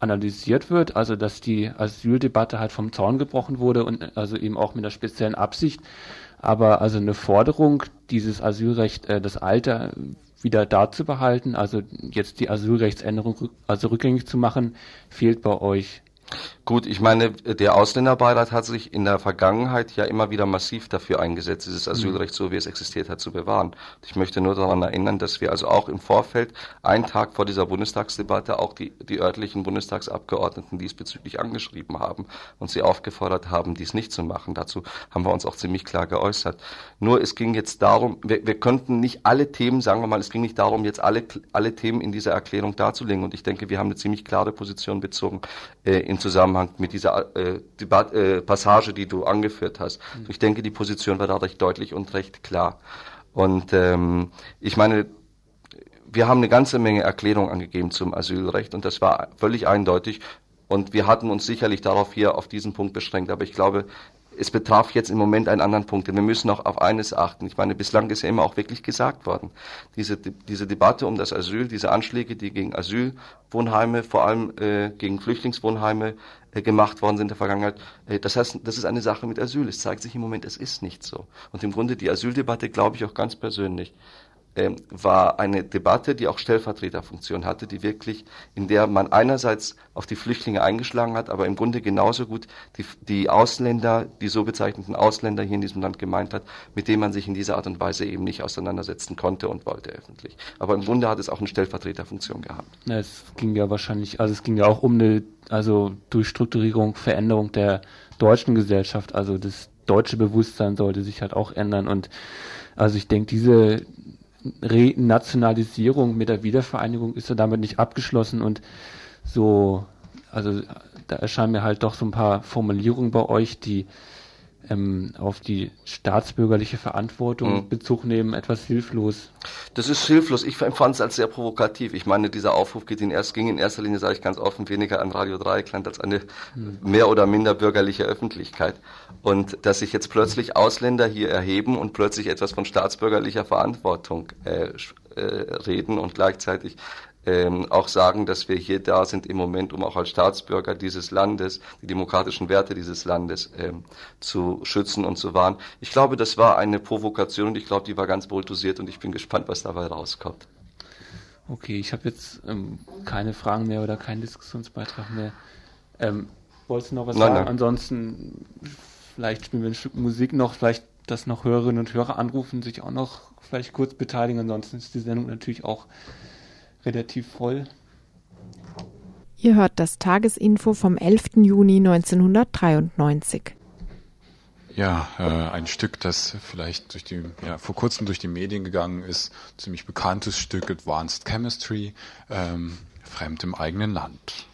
analysiert wird, also dass die Asyldebatte halt vom Zaun gebrochen wurde und also eben auch mit einer speziellen Absicht, aber also eine Forderung, dieses Asylrecht, äh, das Alter wieder da zu behalten, also jetzt die Asylrechtsänderung also rückgängig zu machen, fehlt bei euch. Gut, ich meine, der Ausländerbeirat hat sich in der Vergangenheit ja immer wieder massiv dafür eingesetzt, dieses Asylrecht so wie es existiert hat zu bewahren. Ich möchte nur daran erinnern, dass wir also auch im Vorfeld, einen Tag vor dieser Bundestagsdebatte, auch die, die örtlichen Bundestagsabgeordneten diesbezüglich angeschrieben haben und sie aufgefordert haben, dies nicht zu machen. Dazu haben wir uns auch ziemlich klar geäußert. Nur es ging jetzt darum, wir, wir könnten nicht alle Themen, sagen wir mal, es ging nicht darum, jetzt alle, alle Themen in dieser Erklärung darzulegen. Und ich denke, wir haben eine ziemlich klare Position bezogen äh, in Zusammenhang Zusammenhang mit dieser äh, Debat äh, Passage, die du angeführt hast. Mhm. Ich denke, die Position war dadurch deutlich und recht klar. Und ähm, ich meine, wir haben eine ganze Menge Erklärungen angegeben zum Asylrecht und das war völlig eindeutig. Und wir hatten uns sicherlich darauf hier auf diesen Punkt beschränkt. Aber ich glaube, es betraf jetzt im Moment einen anderen Punkt, denn wir müssen auch auf eines achten. Ich meine, bislang ist ja immer auch wirklich gesagt worden, diese, diese Debatte um das Asyl, diese Anschläge, die gegen Asylwohnheime, vor allem äh, gegen Flüchtlingswohnheime gemacht worden sind in der Vergangenheit, äh, das heißt, das ist eine Sache mit Asyl. Es zeigt sich im Moment, es ist nicht so. Und im Grunde die Asyldebatte, glaube ich auch ganz persönlich, ähm, war eine Debatte, die auch Stellvertreterfunktion hatte, die wirklich, in der man einerseits auf die Flüchtlinge eingeschlagen hat, aber im Grunde genauso gut die, die Ausländer, die so bezeichneten Ausländer hier in diesem Land gemeint hat, mit denen man sich in dieser Art und Weise eben nicht auseinandersetzen konnte und wollte öffentlich. Aber im Grunde hat es auch eine Stellvertreterfunktion gehabt. Ja, es ging ja wahrscheinlich, also es ging ja auch um eine, also Durchstrukturierung, Veränderung der deutschen Gesellschaft, also das deutsche Bewusstsein sollte sich halt auch ändern und also ich denke, diese Renationalisierung mit der Wiedervereinigung ist ja damit nicht abgeschlossen und so, also da erscheinen mir halt doch so ein paar Formulierungen bei euch, die ähm, auf die staatsbürgerliche Verantwortung mhm. Bezug nehmen, etwas hilflos. Das ist hilflos. Ich empfand es als sehr provokativ. Ich meine, dieser Aufruf geht in erst, ging in erster Linie, sage ich ganz offen, weniger an Radio Dreieckland als an eine mhm. mehr oder minder bürgerliche Öffentlichkeit. Und dass sich jetzt plötzlich Ausländer hier erheben und plötzlich etwas von staatsbürgerlicher Verantwortung äh, äh, reden und gleichzeitig ähm, auch sagen, dass wir hier da sind im Moment, um auch als Staatsbürger dieses Landes, die demokratischen Werte dieses Landes ähm, zu schützen und zu wahren. Ich glaube, das war eine Provokation und ich glaube, die war ganz wohl dosiert und ich bin gespannt, was dabei rauskommt. Okay, ich habe jetzt ähm, keine Fragen mehr oder keinen Diskussionsbeitrag mehr. Ähm, wolltest du noch was nein, sagen? Nein. Ansonsten vielleicht spielen wir ein Stück Musik noch, vielleicht dass noch Hörerinnen und Hörer anrufen, sich auch noch vielleicht kurz beteiligen. Ansonsten ist die Sendung natürlich auch relativ voll. Ihr hört das Tagesinfo vom 11. Juni 1993. Ja, äh, ein Stück, das vielleicht durch die, ja, vor kurzem durch die Medien gegangen ist, ziemlich bekanntes Stück Advanced Chemistry, ähm, Fremd im eigenen Land.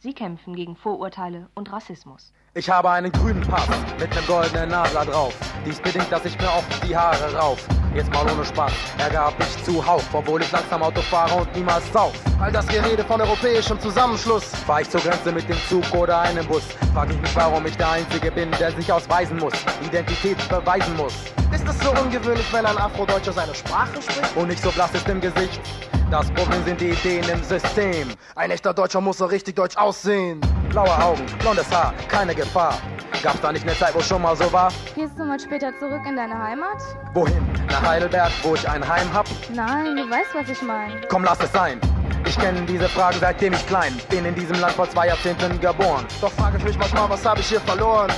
Sie kämpfen gegen Vorurteile und Rassismus. Ich habe einen grünen Pass mit nem goldenen Nadler drauf. Dies bedingt, dass ich mir oft die Haare rauf. Jetzt mal ohne Spaß, Ärger hab ich zuhauf, obwohl ich langsam Auto fahre und niemals sauf. All das Gerede von europäischem Zusammenschluss. Fahr ich zur Grenze mit dem Zug oder einem Bus, frag ich mich, warum ich der Einzige bin, der sich ausweisen muss, Identität beweisen muss. Ist es so ungewöhnlich, wenn ein Afrodeutscher seine Sprache spricht? Und nicht so blass ist im Gesicht. Das Problem sind die Ideen im System. Ein echter Deutscher muss so richtig deutsch aussehen. Blaue Augen, blondes Haar, keine Gefahr. Gab's da nicht eine Zeit, wo schon mal so war? Gehst du mal später zurück in deine Heimat? Wohin? Nach Heidelberg, wo ich ein Heim hab? Nein, du weißt, was ich meine. Komm, lass es sein. Ich kenne diese Fragen seitdem ich klein bin in diesem Land vor zwei Jahrzehnten geboren. Doch frage ich mich manchmal, was habe ich hier verloren?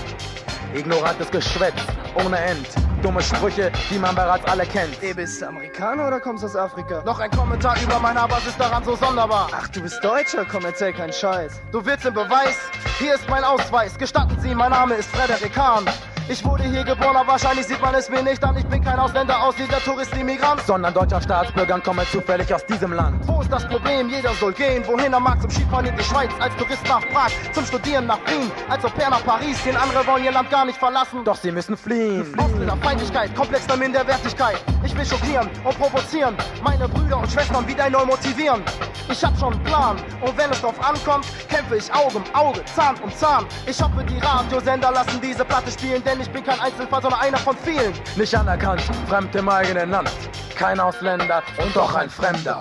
Ignorantes Geschwätz, ohne End. Dumme Sprüche, die man bereits alle kennt. Ey, bist du Amerikaner oder kommst aus Afrika? Noch ein Kommentar über mein Haar, was ist daran so sonderbar? Ach, du bist Deutscher? Komm, erzähl keinen Scheiß. Du willst den Beweis? Hier ist mein Ausweis. Gestatten Sie, mein Name ist Frederik Hahn. Ich wurde hier geboren, aber wahrscheinlich sieht man es mir nicht an. Ich bin kein Ausländer, Ausländer, Tourist, Immigrant. Sondern deutscher Staatsbürger und komme zufällig aus diesem Land. Wo ist das Problem? Jeder soll gehen, wohin er mag. Zum Skifahren in die Schweiz, als Tourist nach Prag. Zum Studieren nach Wien, als Au nach Paris. Den andere wollen ihr Land gar nicht verlassen. Doch sie müssen fliehen. Ausländer, Feindlichkeit, komplexer Minderwertigkeit. Ich will schockieren und provozieren. Meine Brüder und Schwestern wieder neu motivieren. Ich hab schon einen Plan. Und wenn es drauf ankommt, kämpfe ich Auge um Auge, Zahn um Zahn. Ich hoffe, die Radiosender lassen diese Platte spielen, denn ich bin kein Einzelfall, sondern einer von vielen. Nicht anerkannt, fremd im eigenen Land. Kein Ausländer und doch ein Fremder.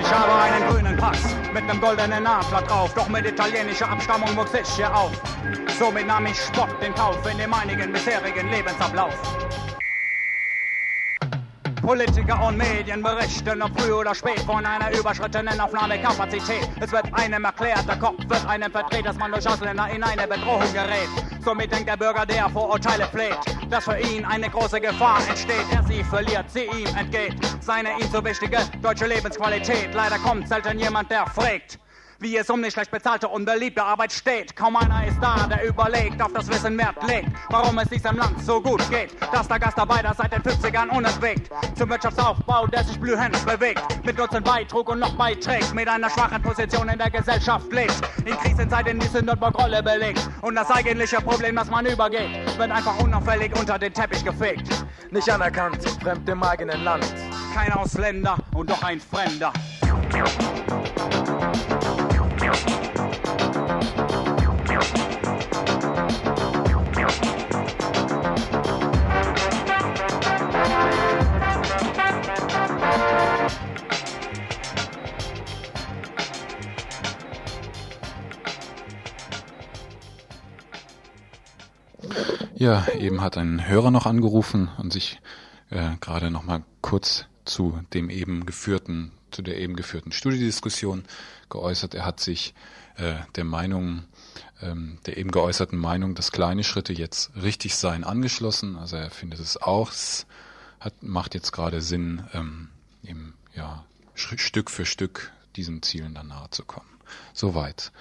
Ich habe einen grünen Pass mit einem goldenen Namenblatt drauf, doch mit italienischer Abstammung wuchs ich hier auf. Somit nahm ich Spott in Kauf in dem einigen bisherigen Lebensablauf. Politiker und Medien berichten, ob früh oder spät, von einer überschrittenen Aufnahmekapazität. Es wird einem erklärt, der Kopf wird einem verdreht, dass man durch Ausländer in eine Bedrohung gerät. Somit denkt der Bürger, der Vorurteile pflegt, dass für ihn eine große Gefahr entsteht. Er sie verliert, sie ihm entgeht. Seine ihm so wichtige deutsche Lebensqualität. Leider kommt selten jemand, der fragt wie es um die schlecht bezahlte und beliebte Arbeit steht. Kaum einer ist da, der überlegt, auf das Wissen Wert legt, warum es diesem Land so gut geht, dass der Gastarbeiter seit den 50ern unentwegt zum Wirtschaftsaufbau, der sich blühend bewegt, mit Nutzen beitrug und noch beiträgt, mit einer schwachen Position in der Gesellschaft lebt, in Krisenzeiten die Sündenbock-Rolle belegt und das eigentliche Problem, das man übergeht, wird einfach unauffällig unter den Teppich gefegt. Nicht anerkannt, fremd im eigenen Land. Kein Ausländer und doch ein Fremder. Ja, eben hat ein Hörer noch angerufen und sich äh, gerade noch mal kurz zu dem eben geführten, zu der eben geführten Studiediskussion geäußert. Er hat sich äh, der Meinung, ähm, der eben geäußerten Meinung, dass kleine Schritte jetzt richtig seien, angeschlossen. Also er findet es auch, es hat, macht jetzt gerade Sinn, ähm, eben, ja, Stück für Stück diesen Zielen dann nahe zu kommen. Soweit.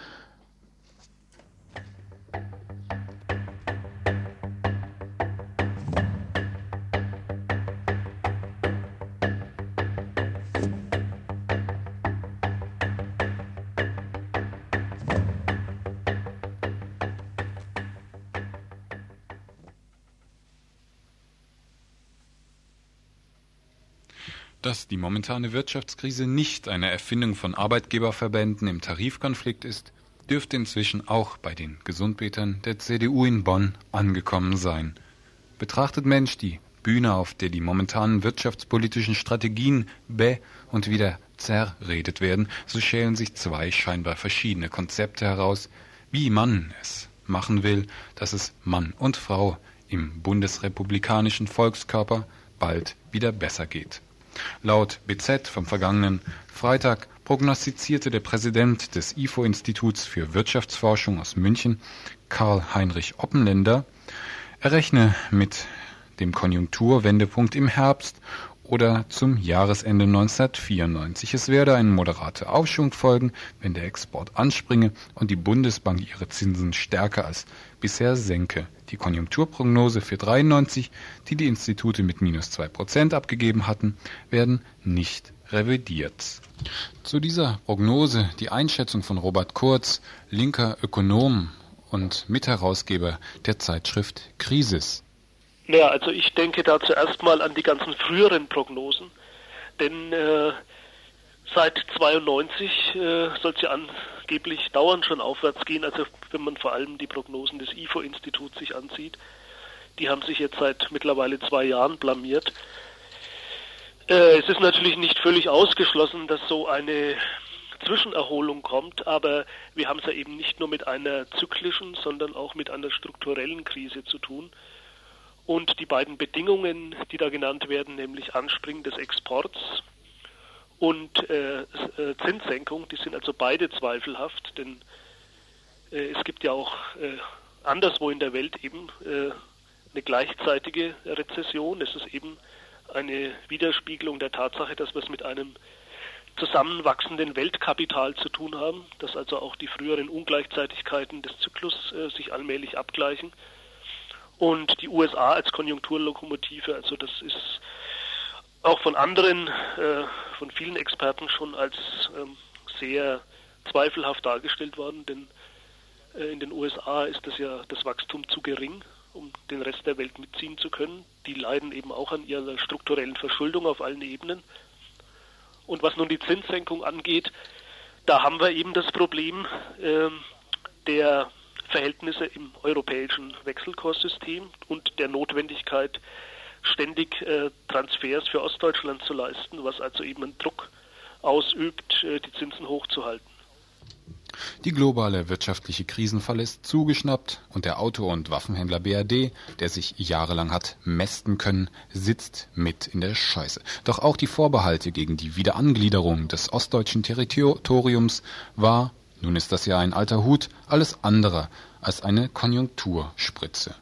Dass die momentane Wirtschaftskrise nicht eine Erfindung von Arbeitgeberverbänden im Tarifkonflikt ist, dürfte inzwischen auch bei den Gesundbetern der CDU in Bonn angekommen sein. Betrachtet Mensch die Bühne, auf der die momentanen wirtschaftspolitischen Strategien be- und wieder zerredet werden, so schälen sich zwei scheinbar verschiedene Konzepte heraus, wie man es machen will, dass es Mann und Frau im bundesrepublikanischen Volkskörper bald wieder besser geht. Laut BZ vom vergangenen Freitag prognostizierte der Präsident des IFO-Instituts für Wirtschaftsforschung aus München, Karl-Heinrich Oppenländer, er rechne mit dem Konjunkturwendepunkt im Herbst oder zum Jahresende 1994. Es werde ein moderater Aufschwung folgen, wenn der Export anspringe und die Bundesbank ihre Zinsen stärker als bisher senke. Die Konjunkturprognose für 93, die die Institute mit minus 2% abgegeben hatten, werden nicht revidiert. Zu dieser Prognose die Einschätzung von Robert Kurz, linker Ökonom und Mitherausgeber der Zeitschrift Krisis. Naja, also ich denke da zuerst mal an die ganzen früheren Prognosen, denn äh, seit 92 äh, soll es ja angeblich dauernd schon aufwärts gehen, also wenn man vor allem die Prognosen des IFO-Instituts sich ansieht. Die haben sich jetzt seit mittlerweile zwei Jahren blamiert. Äh, es ist natürlich nicht völlig ausgeschlossen, dass so eine Zwischenerholung kommt, aber wir haben es ja eben nicht nur mit einer zyklischen, sondern auch mit einer strukturellen Krise zu tun. Und die beiden Bedingungen, die da genannt werden, nämlich Anspringen des Exports und äh, äh, Zinssenkung, die sind also beide zweifelhaft, denn äh, es gibt ja auch äh, anderswo in der Welt eben äh, eine gleichzeitige Rezession. Es ist eben eine Widerspiegelung der Tatsache, dass wir es mit einem zusammenwachsenden Weltkapital zu tun haben, dass also auch die früheren Ungleichzeitigkeiten des Zyklus äh, sich allmählich abgleichen. Und die USA als Konjunkturlokomotive, also das ist auch von anderen, äh, von vielen Experten schon als ähm, sehr zweifelhaft dargestellt worden, denn äh, in den USA ist das ja das Wachstum zu gering, um den Rest der Welt mitziehen zu können. Die leiden eben auch an ihrer strukturellen Verschuldung auf allen Ebenen. Und was nun die Zinssenkung angeht, da haben wir eben das Problem äh, der Verhältnisse im europäischen Wechselkurssystem und der Notwendigkeit, ständig äh, Transfers für Ostdeutschland zu leisten, was also eben einen Druck ausübt, äh, die Zinsen hochzuhalten. Die globale wirtschaftliche Krisenfalle ist zugeschnappt und der Auto- und Waffenhändler BRD, der sich jahrelang hat mästen können, sitzt mit in der Scheiße. Doch auch die Vorbehalte gegen die Wiederangliederung des ostdeutschen Territoriums war, nun ist das ja ein alter Hut, alles andere als eine Konjunkturspritze.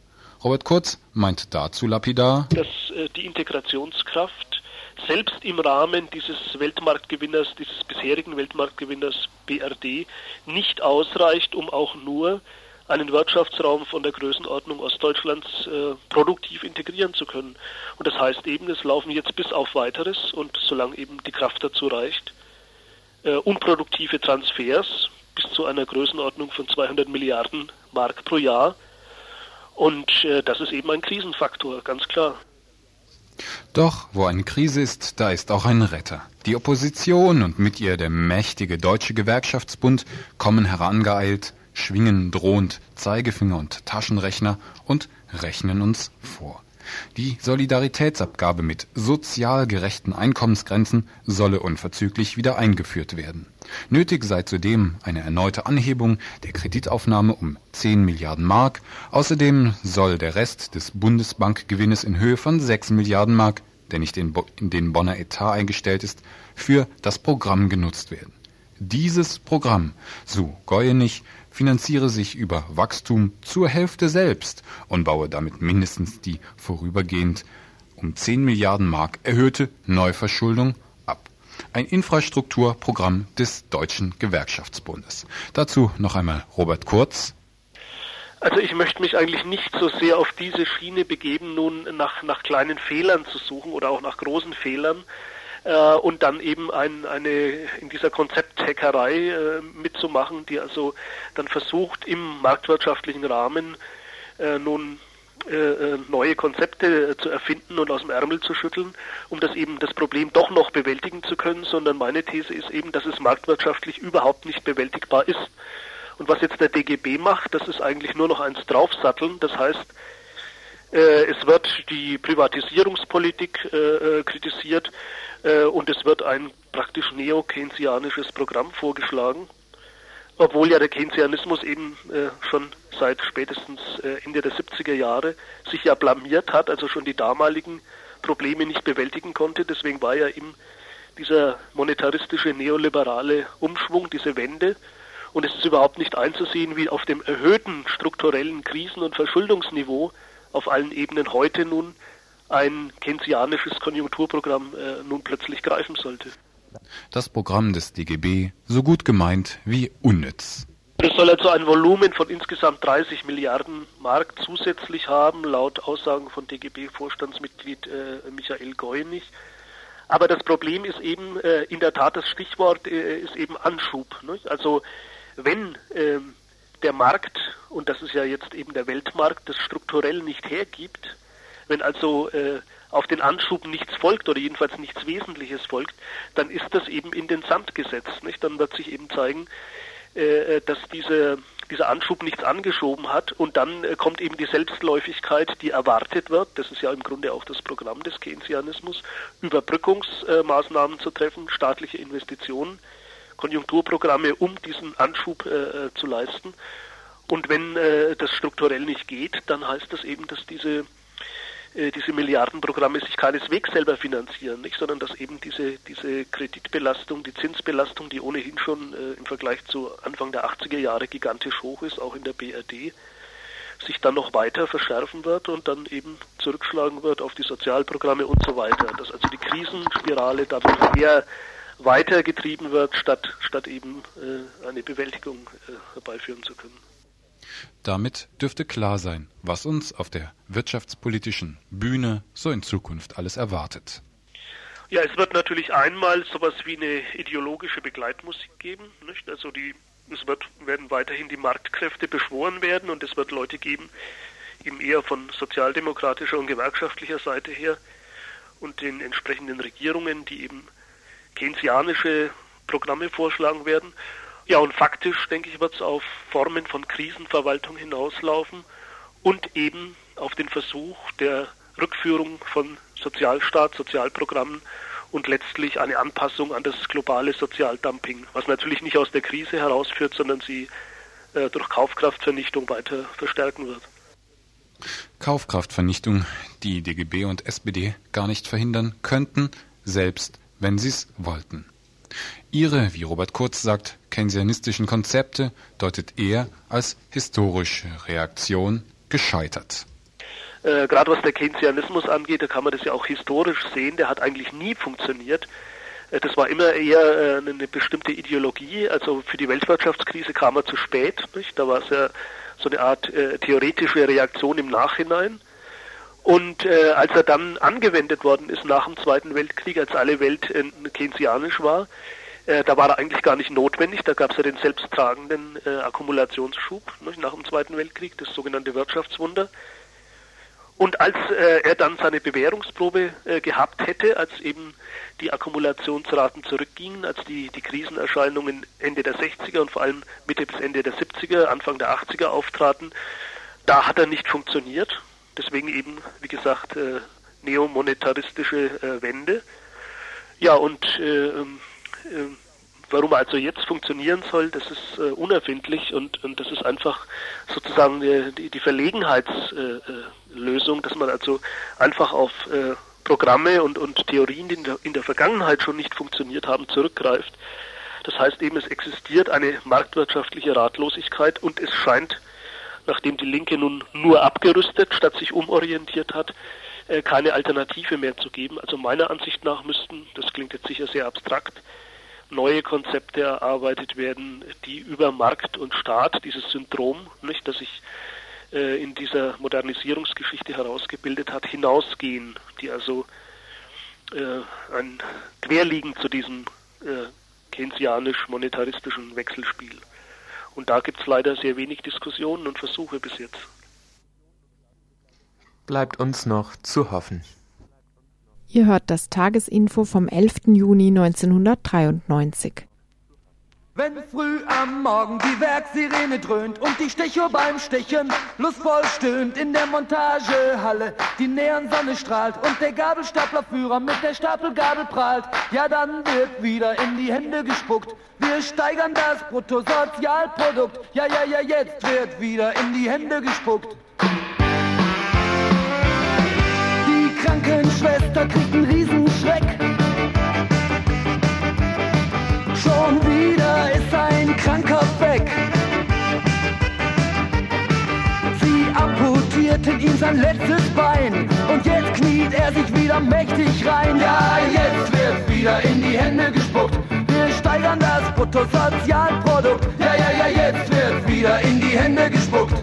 Robert Kurz meint dazu lapidar, dass äh, die Integrationskraft selbst im Rahmen dieses Weltmarktgewinners, dieses bisherigen Weltmarktgewinners BRD nicht ausreicht, um auch nur einen Wirtschaftsraum von der Größenordnung Ostdeutschlands äh, produktiv integrieren zu können. Und das heißt eben, es laufen jetzt bis auf weiteres und solange eben die Kraft dazu reicht, äh, unproduktive Transfers bis zu einer Größenordnung von 200 Milliarden Mark pro Jahr. Und äh, das ist eben ein Krisenfaktor, ganz klar. Doch wo eine Krise ist, da ist auch ein Retter. Die Opposition und mit ihr der mächtige Deutsche Gewerkschaftsbund kommen herangeeilt, schwingen drohend Zeigefinger und Taschenrechner und rechnen uns vor. Die Solidaritätsabgabe mit sozial gerechten Einkommensgrenzen solle unverzüglich wieder eingeführt werden. Nötig sei zudem eine erneute Anhebung der Kreditaufnahme um 10 Milliarden Mark. Außerdem soll der Rest des Bundesbankgewinnes in Höhe von 6 Milliarden Mark, der nicht in, in den Bonner Etat eingestellt ist, für das Programm genutzt werden. Dieses Programm, so Goyenich, finanziere sich über Wachstum zur Hälfte selbst und baue damit mindestens die vorübergehend um 10 Milliarden Mark erhöhte Neuverschuldung ab. Ein Infrastrukturprogramm des Deutschen Gewerkschaftsbundes. Dazu noch einmal Robert Kurz. Also ich möchte mich eigentlich nicht so sehr auf diese Schiene begeben, nun nach, nach kleinen Fehlern zu suchen oder auch nach großen Fehlern, äh, und dann eben ein, eine in dieser Konzepthackerei äh, mitzumachen, die also dann versucht, im marktwirtschaftlichen Rahmen äh, nun äh, äh, neue Konzepte zu erfinden und aus dem Ärmel zu schütteln, um das eben das Problem doch noch bewältigen zu können, sondern meine These ist eben, dass es marktwirtschaftlich überhaupt nicht bewältigbar ist. Und was jetzt der DGB macht, das ist eigentlich nur noch eins draufsatteln. Das heißt, äh, es wird die Privatisierungspolitik äh, kritisiert, äh, und es wird ein praktisch neo-keynesianisches Programm vorgeschlagen, obwohl ja der Keynesianismus eben äh, schon seit spätestens äh, Ende der 70er Jahre sich ja blamiert hat, also schon die damaligen Probleme nicht bewältigen konnte. Deswegen war ja eben dieser monetaristische neoliberale Umschwung, diese Wende, und es ist überhaupt nicht einzusehen, wie auf dem erhöhten strukturellen Krisen- und Verschuldungsniveau auf allen Ebenen heute nun ein keynesianisches Konjunkturprogramm äh, nun plötzlich greifen sollte. Das Programm des DGB so gut gemeint wie unnütz. Es soll also ein Volumen von insgesamt 30 Milliarden Mark zusätzlich haben, laut Aussagen von DGB-Vorstandsmitglied äh, Michael Goyenich. Aber das Problem ist eben, äh, in der Tat, das Stichwort äh, ist eben Anschub. Nicht? Also wenn ähm, der Markt, und das ist ja jetzt eben der Weltmarkt, das strukturell nicht hergibt, wenn also äh, auf den Anschub nichts folgt oder jedenfalls nichts Wesentliches folgt, dann ist das eben in den Sand gesetzt. Nicht? Dann wird sich eben zeigen, äh, dass diese, dieser Anschub nichts angeschoben hat und dann äh, kommt eben die Selbstläufigkeit, die erwartet wird. Das ist ja im Grunde auch das Programm des Keynesianismus, Überbrückungsmaßnahmen zu treffen, staatliche Investitionen, Konjunkturprogramme, um diesen Anschub äh, zu leisten. Und wenn äh, das strukturell nicht geht, dann heißt das eben, dass diese äh, diese Milliardenprogramme sich keineswegs selber finanzieren, nicht, sondern dass eben diese, diese Kreditbelastung, die Zinsbelastung, die ohnehin schon äh, im Vergleich zu Anfang der 80er Jahre gigantisch hoch ist, auch in der BRD, sich dann noch weiter verschärfen wird und dann eben zurückschlagen wird auf die Sozialprogramme und so weiter. Dass also die Krisenspirale dadurch eher weitergetrieben wird, statt, statt eben äh, eine Bewältigung äh, herbeiführen zu können. Damit dürfte klar sein, was uns auf der wirtschaftspolitischen Bühne so in Zukunft alles erwartet. Ja, es wird natürlich einmal sowas wie eine ideologische Begleitmusik geben. Nicht? Also die, es wird, werden weiterhin die Marktkräfte beschworen werden und es wird Leute geben, eben eher von sozialdemokratischer und gewerkschaftlicher Seite her und den entsprechenden Regierungen, die eben keynesianische Programme vorschlagen werden. Ja, und faktisch, denke ich, wird es auf Formen von Krisenverwaltung hinauslaufen und eben auf den Versuch der Rückführung von Sozialstaat, Sozialprogrammen und letztlich eine Anpassung an das globale Sozialdumping, was natürlich nicht aus der Krise herausführt, sondern sie äh, durch Kaufkraftvernichtung weiter verstärken wird. Kaufkraftvernichtung, die DGB und SPD gar nicht verhindern könnten, selbst wenn sie es wollten. Ihre, wie Robert Kurz sagt, keynesianistischen Konzepte deutet er als historische Reaktion gescheitert. Äh, Gerade was der Keynesianismus angeht, da kann man das ja auch historisch sehen, der hat eigentlich nie funktioniert. Äh, das war immer eher äh, eine bestimmte Ideologie. Also für die Weltwirtschaftskrise kam er zu spät. Nicht? Da war es ja so eine Art äh, theoretische Reaktion im Nachhinein. Und äh, als er dann angewendet worden ist nach dem Zweiten Weltkrieg, als alle Welt äh, keynesianisch war, äh, da war er eigentlich gar nicht notwendig. Da gab es ja den selbsttragenden äh, Akkumulationsschub ne, nach dem Zweiten Weltkrieg, das sogenannte Wirtschaftswunder. Und als äh, er dann seine Bewährungsprobe äh, gehabt hätte, als eben die Akkumulationsraten zurückgingen, als die, die Krisenerscheinungen Ende der 60er und vor allem Mitte bis Ende der 70er, Anfang der 80er auftraten, da hat er nicht funktioniert. Deswegen eben, wie gesagt, äh, neomonetaristische äh, Wende. Ja, und äh, äh, warum also jetzt funktionieren soll, das ist äh, unerfindlich und, und das ist einfach sozusagen äh, die, die Verlegenheitslösung, äh, dass man also einfach auf äh, Programme und, und Theorien, die in der, in der Vergangenheit schon nicht funktioniert haben, zurückgreift. Das heißt eben, es existiert eine marktwirtschaftliche Ratlosigkeit und es scheint nachdem die Linke nun nur abgerüstet, statt sich umorientiert hat, äh, keine Alternative mehr zu geben. Also meiner Ansicht nach müssten, das klingt jetzt sicher sehr abstrakt, neue Konzepte erarbeitet werden, die über Markt und Staat, dieses Syndrom, nicht, das sich äh, in dieser Modernisierungsgeschichte herausgebildet hat, hinausgehen, die also äh, ein Querliegen zu diesem keynesianisch-monetaristischen Wechselspiel. Und da gibt es leider sehr wenig Diskussionen und Versuche bis jetzt. Bleibt uns noch zu hoffen. Ihr hört das Tagesinfo vom 11. Juni 1993. Wenn früh am Morgen die Werksirene dröhnt und die Stecho beim Stechen lustvoll stöhnt in der Montagehalle, die Neonsonne strahlt und der Gabelstaplerführer mit der Stapelgabel prahlt, ja dann wird wieder in die Hände gespuckt. Wir steigern das Bruttosozialprodukt, ja ja ja jetzt wird wieder in die Hände gespuckt. Die Krankenschwester kriegt einen Riesenschreck. Schon wieder Kranker weg. Sie amputierten ihm sein letztes Bein und jetzt kniet er sich wieder mächtig rein. Ja, jetzt wird wieder in die Hände gespuckt. Wir steigern das Bruttosozialprodukt. Ja, ja, ja, jetzt wird wieder in die Hände gespuckt.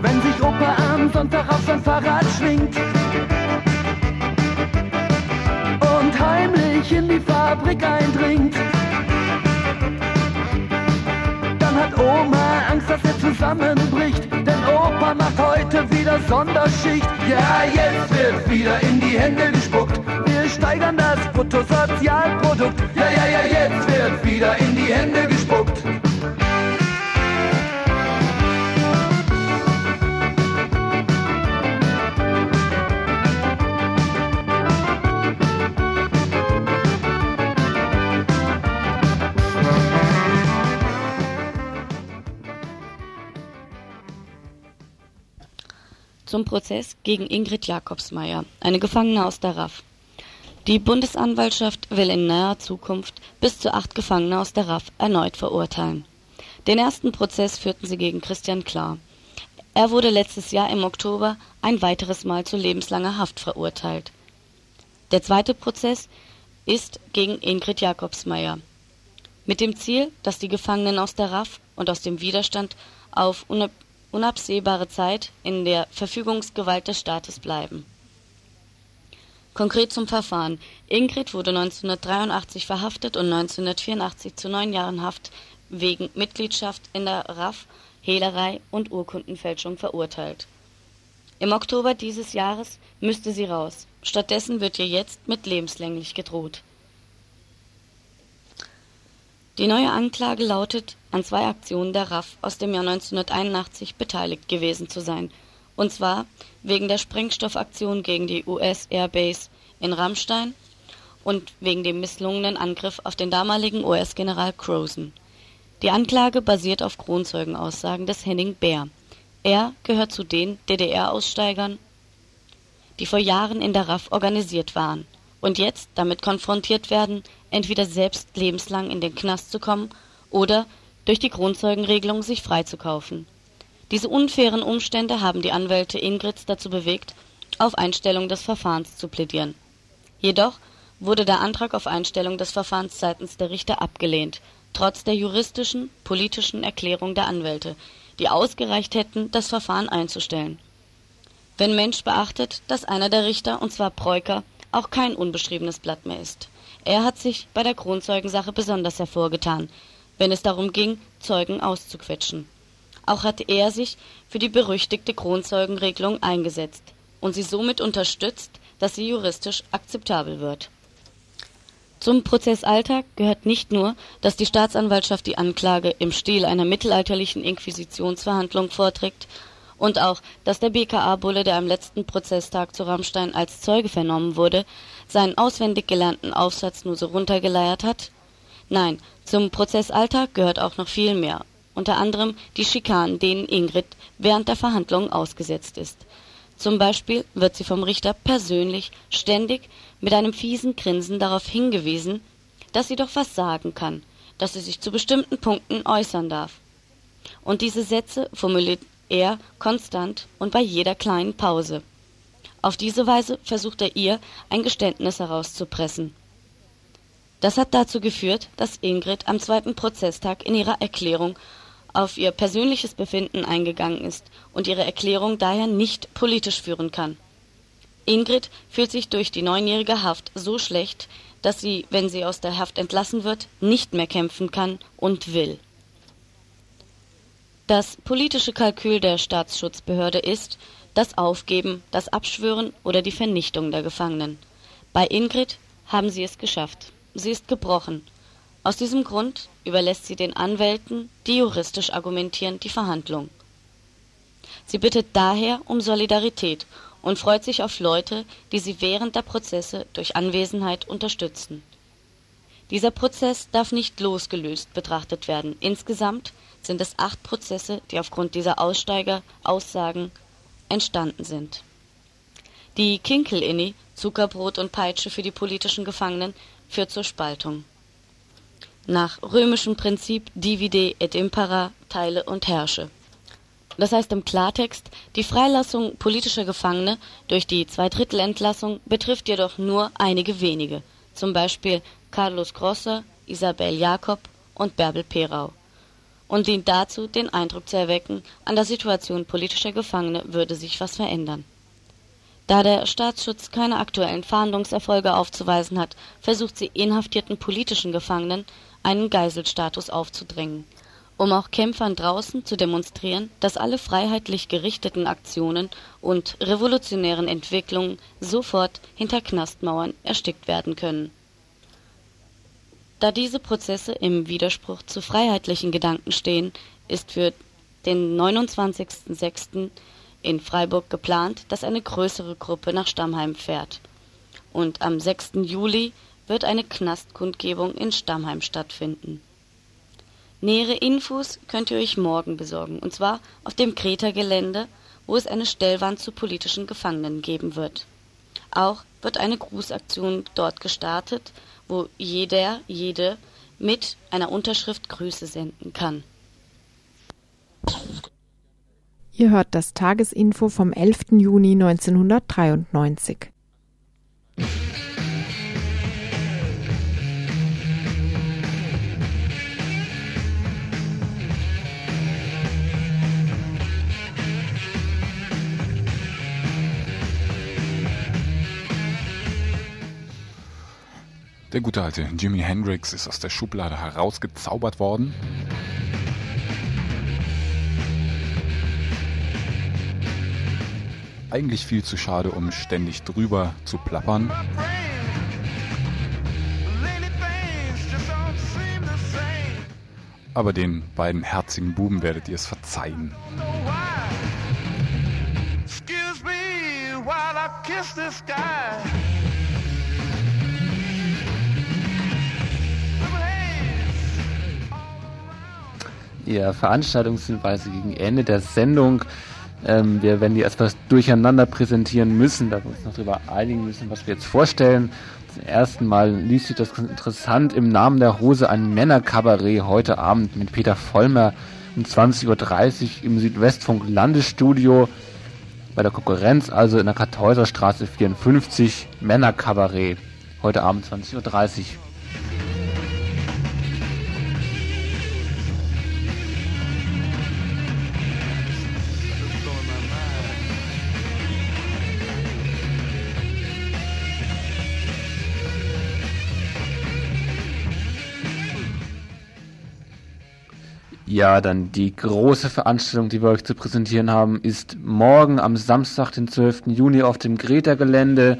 Wenn sich Opa am Sonntag auf sein Fahrrad schwingt heimlich in die Fabrik eindringt. Dann hat Oma Angst, dass er zusammenbricht, denn Opa macht heute wieder Sonderschicht. Ja, jetzt wird wieder in die Hände gespuckt. Wir steigern das Bruttosozialprodukt. Ja, ja, ja, jetzt wird wieder in die Hände gespuckt. Zum Prozess gegen Ingrid Jakobsmeier, eine Gefangene aus der RAF. Die Bundesanwaltschaft will in naher Zukunft bis zu acht Gefangene aus der RAF erneut verurteilen. Den ersten Prozess führten sie gegen Christian Klar. Er wurde letztes Jahr im Oktober ein weiteres Mal zu lebenslanger Haft verurteilt. Der zweite Prozess ist gegen Ingrid Jakobsmeier. Mit dem Ziel, dass die Gefangenen aus der RAF und aus dem Widerstand auf unabsehbare Zeit in der Verfügungsgewalt des Staates bleiben. Konkret zum Verfahren. Ingrid wurde 1983 verhaftet und 1984 zu neun Jahren Haft wegen Mitgliedschaft in der RAF, Hehlerei und Urkundenfälschung verurteilt. Im Oktober dieses Jahres müsste sie raus. Stattdessen wird ihr jetzt mit lebenslänglich gedroht. Die neue Anklage lautet, an zwei Aktionen der RAF aus dem Jahr 1981 beteiligt gewesen zu sein, und zwar wegen der Sprengstoffaktion gegen die US Airbase in Ramstein und wegen dem misslungenen Angriff auf den damaligen US-General Croson. Die Anklage basiert auf Kronzeugenaussagen des Henning Bär. Er gehört zu den DDR-Aussteigern, die vor Jahren in der RAF organisiert waren und jetzt damit konfrontiert werden, entweder selbst lebenslang in den Knast zu kommen oder durch die Kronzeugenregelung sich freizukaufen. Diese unfairen Umstände haben die Anwälte Ingrids dazu bewegt, auf Einstellung des Verfahrens zu plädieren. Jedoch wurde der Antrag auf Einstellung des Verfahrens seitens der Richter abgelehnt, trotz der juristischen, politischen Erklärung der Anwälte, die ausgereicht hätten, das Verfahren einzustellen. Wenn Mensch beachtet, dass einer der Richter, und zwar Preuker, auch kein unbeschriebenes Blatt mehr ist. Er hat sich bei der Kronzeugensache besonders hervorgetan, wenn es darum ging, Zeugen auszuquetschen. Auch hatte er sich für die berüchtigte Kronzeugenregelung eingesetzt und sie somit unterstützt, dass sie juristisch akzeptabel wird. Zum Prozessalltag gehört nicht nur, dass die Staatsanwaltschaft die Anklage im Stil einer mittelalterlichen Inquisitionsverhandlung vorträgt und auch, dass der BKA-Bulle, der am letzten Prozesstag zu Rammstein als Zeuge vernommen wurde, seinen auswendig gelernten Aufsatz nur so runtergeleiert hat? Nein, zum Prozessalltag gehört auch noch viel mehr unter anderem die Schikanen, denen Ingrid während der Verhandlungen ausgesetzt ist. Zum Beispiel wird sie vom Richter persönlich ständig mit einem fiesen Grinsen darauf hingewiesen, dass sie doch was sagen kann, dass sie sich zu bestimmten Punkten äußern darf. Und diese Sätze formuliert er konstant und bei jeder kleinen Pause. Auf diese Weise versucht er ihr ein Geständnis herauszupressen. Das hat dazu geführt, dass Ingrid am zweiten Prozesstag in ihrer Erklärung auf ihr persönliches Befinden eingegangen ist und ihre Erklärung daher nicht politisch führen kann. Ingrid fühlt sich durch die neunjährige Haft so schlecht, dass sie, wenn sie aus der Haft entlassen wird, nicht mehr kämpfen kann und will. Das politische Kalkül der Staatsschutzbehörde ist das Aufgeben, das Abschwören oder die Vernichtung der Gefangenen. Bei Ingrid haben sie es geschafft. Sie ist gebrochen aus diesem Grund überlässt sie den Anwälten, die juristisch argumentieren, die Verhandlung. Sie bittet daher um Solidarität und freut sich auf Leute, die sie während der Prozesse durch Anwesenheit unterstützen. Dieser Prozess darf nicht losgelöst betrachtet werden. Insgesamt sind es acht Prozesse, die aufgrund dieser Aussteiger-Aussagen entstanden sind. Die Kinkel-Inni, Zuckerbrot und Peitsche für die politischen Gefangenen, führt zur Spaltung nach römischem Prinzip divide et impera, teile und herrsche. Das heißt im Klartext, die Freilassung politischer Gefangene durch die Zweidrittelentlassung betrifft jedoch nur einige wenige, zum Beispiel Carlos Grosser, Isabel Jakob und Bärbel Perau, und dient dazu, den Eindruck zu erwecken, an der Situation politischer Gefangene würde sich was verändern. Da der Staatsschutz keine aktuellen Fahndungserfolge aufzuweisen hat, versucht sie inhaftierten politischen Gefangenen einen Geiselstatus aufzudrängen, um auch Kämpfern draußen zu demonstrieren, dass alle freiheitlich gerichteten Aktionen und revolutionären Entwicklungen sofort hinter Knastmauern erstickt werden können. Da diese Prozesse im Widerspruch zu freiheitlichen Gedanken stehen, ist für den 29.06. in Freiburg geplant, dass eine größere Gruppe nach Stammheim fährt. Und am 6. Juli wird eine Knastkundgebung in Stammheim stattfinden. Nähere Infos könnt ihr euch morgen besorgen, und zwar auf dem Kreta-Gelände, wo wo es eine Stellwand zu politischen Gefangenen geben wird. Auch wird eine Grußaktion dort gestartet, wo jeder, jede mit einer Unterschrift Grüße senden kann. Ihr hört das Tagesinfo vom 11. Juni 1993. Der gute alte Jimi Hendrix ist aus der Schublade herausgezaubert worden. Eigentlich viel zu schade, um ständig drüber zu plappern. Aber den beiden herzigen Buben werdet ihr es verzeihen. Excuse me while I kiss the sky. Ja, Veranstaltungshinweise gegen Ende der Sendung. Ähm, wir werden die etwas durcheinander präsentieren müssen, da wir uns noch darüber einigen müssen, was wir jetzt vorstellen. Zum ersten Mal liest sich das ganz interessant im Namen der Hose ein Männerkabarett heute Abend mit Peter Vollmer um 20.30 Uhr im Südwestfunk Landesstudio bei der Konkurrenz, also in der Kartäuserstraße 54, Männerkabarett. Heute Abend 20.30 Uhr. Ja, dann die große Veranstaltung, die wir euch zu präsentieren haben, ist morgen am Samstag, den 12. Juni auf dem Greta-Gelände.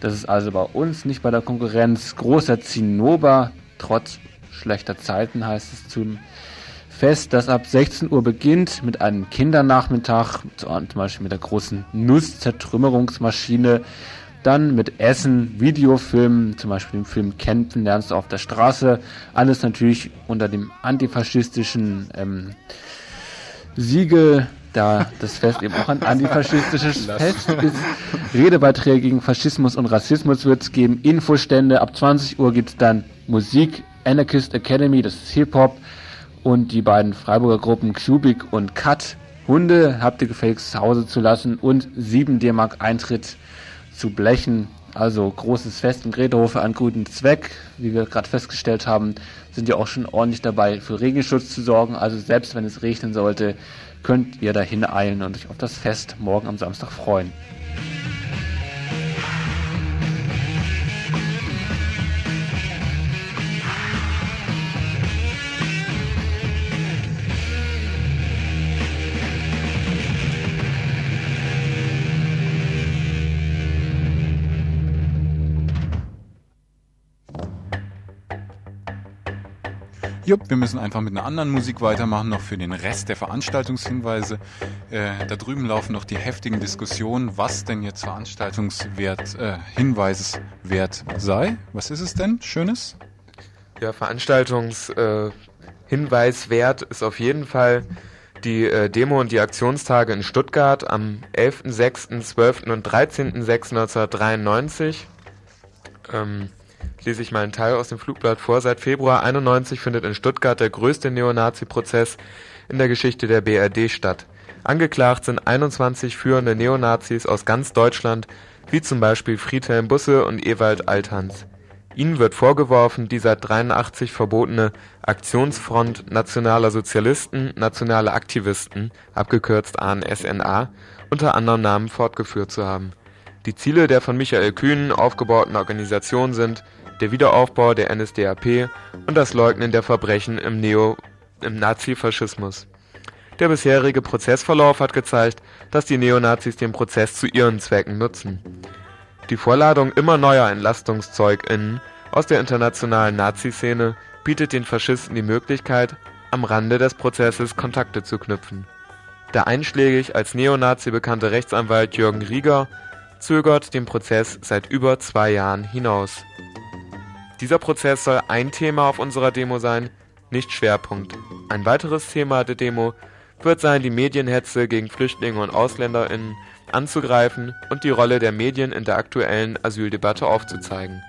Das ist also bei uns, nicht bei der Konkurrenz. Großer Zinnober, trotz schlechter Zeiten heißt es zum Fest, das ab 16 Uhr beginnt mit einem Kindernachmittag, zum Beispiel mit der großen Nusszertrümmerungsmaschine dann mit Essen, Videofilmen, zum Beispiel dem Film Kämpfen lernst du auf der Straße. Alles natürlich unter dem antifaschistischen ähm, Siegel, da das Fest eben auch ein antifaschistisches Fest ist. Redebeiträge gegen Faschismus und Rassismus wird es geben, Infostände. Ab 20 Uhr gibt es dann Musik, Anarchist Academy, das ist Hip-Hop und die beiden Freiburger Gruppen Cubic und Cut. Hunde habt ihr gefälligst zu Hause zu lassen und 7 D-Mark Eintritt zu blechen. Also großes Fest in Grederhofe an guten Zweck. Wie wir gerade festgestellt haben, sind ja auch schon ordentlich dabei, für Regenschutz zu sorgen. Also selbst wenn es regnen sollte, könnt ihr dahin eilen und euch auf das Fest morgen am Samstag freuen. Jupp, wir müssen einfach mit einer anderen Musik weitermachen, noch für den Rest der Veranstaltungshinweise. Äh, da drüben laufen noch die heftigen Diskussionen, was denn jetzt Veranstaltungswert, äh, Hinweiswert sei. Was ist es denn? Schönes? Ja, Veranstaltungshinweiswert äh, ist auf jeden Fall die äh, Demo und die Aktionstage in Stuttgart am 11.06., 12. und 13.06.1993. Ähm, lese ich mal einen Teil aus dem Flugblatt vor. Seit Februar 91 findet in Stuttgart der größte Neonazi-Prozess in der Geschichte der BRD statt. Angeklagt sind 21 führende Neonazis aus ganz Deutschland, wie zum Beispiel Friedhelm Busse und Ewald Althans. Ihnen wird vorgeworfen, die seit 83 verbotene Aktionsfront Nationaler Sozialisten, Nationale Aktivisten, abgekürzt ANSNA, unter anderem Namen fortgeführt zu haben. Die Ziele der von Michael Kühn aufgebauten Organisation sind der Wiederaufbau der NSDAP und das Leugnen der Verbrechen im Neo im Nazifaschismus. Der bisherige Prozessverlauf hat gezeigt, dass die Neonazis den Prozess zu ihren Zwecken nutzen. Die Vorladung immer neuer EntlastungszeugInnen aus der internationalen Nazi-Szene bietet den Faschisten die Möglichkeit, am Rande des Prozesses Kontakte zu knüpfen. Der einschlägig als Neonazi bekannte Rechtsanwalt Jürgen Rieger zögert den Prozess seit über zwei Jahren hinaus. Dieser Prozess soll ein Thema auf unserer Demo sein, nicht Schwerpunkt. Ein weiteres Thema der Demo wird sein, die Medienhetze gegen Flüchtlinge und AusländerInnen anzugreifen und die Rolle der Medien in der aktuellen Asyldebatte aufzuzeigen.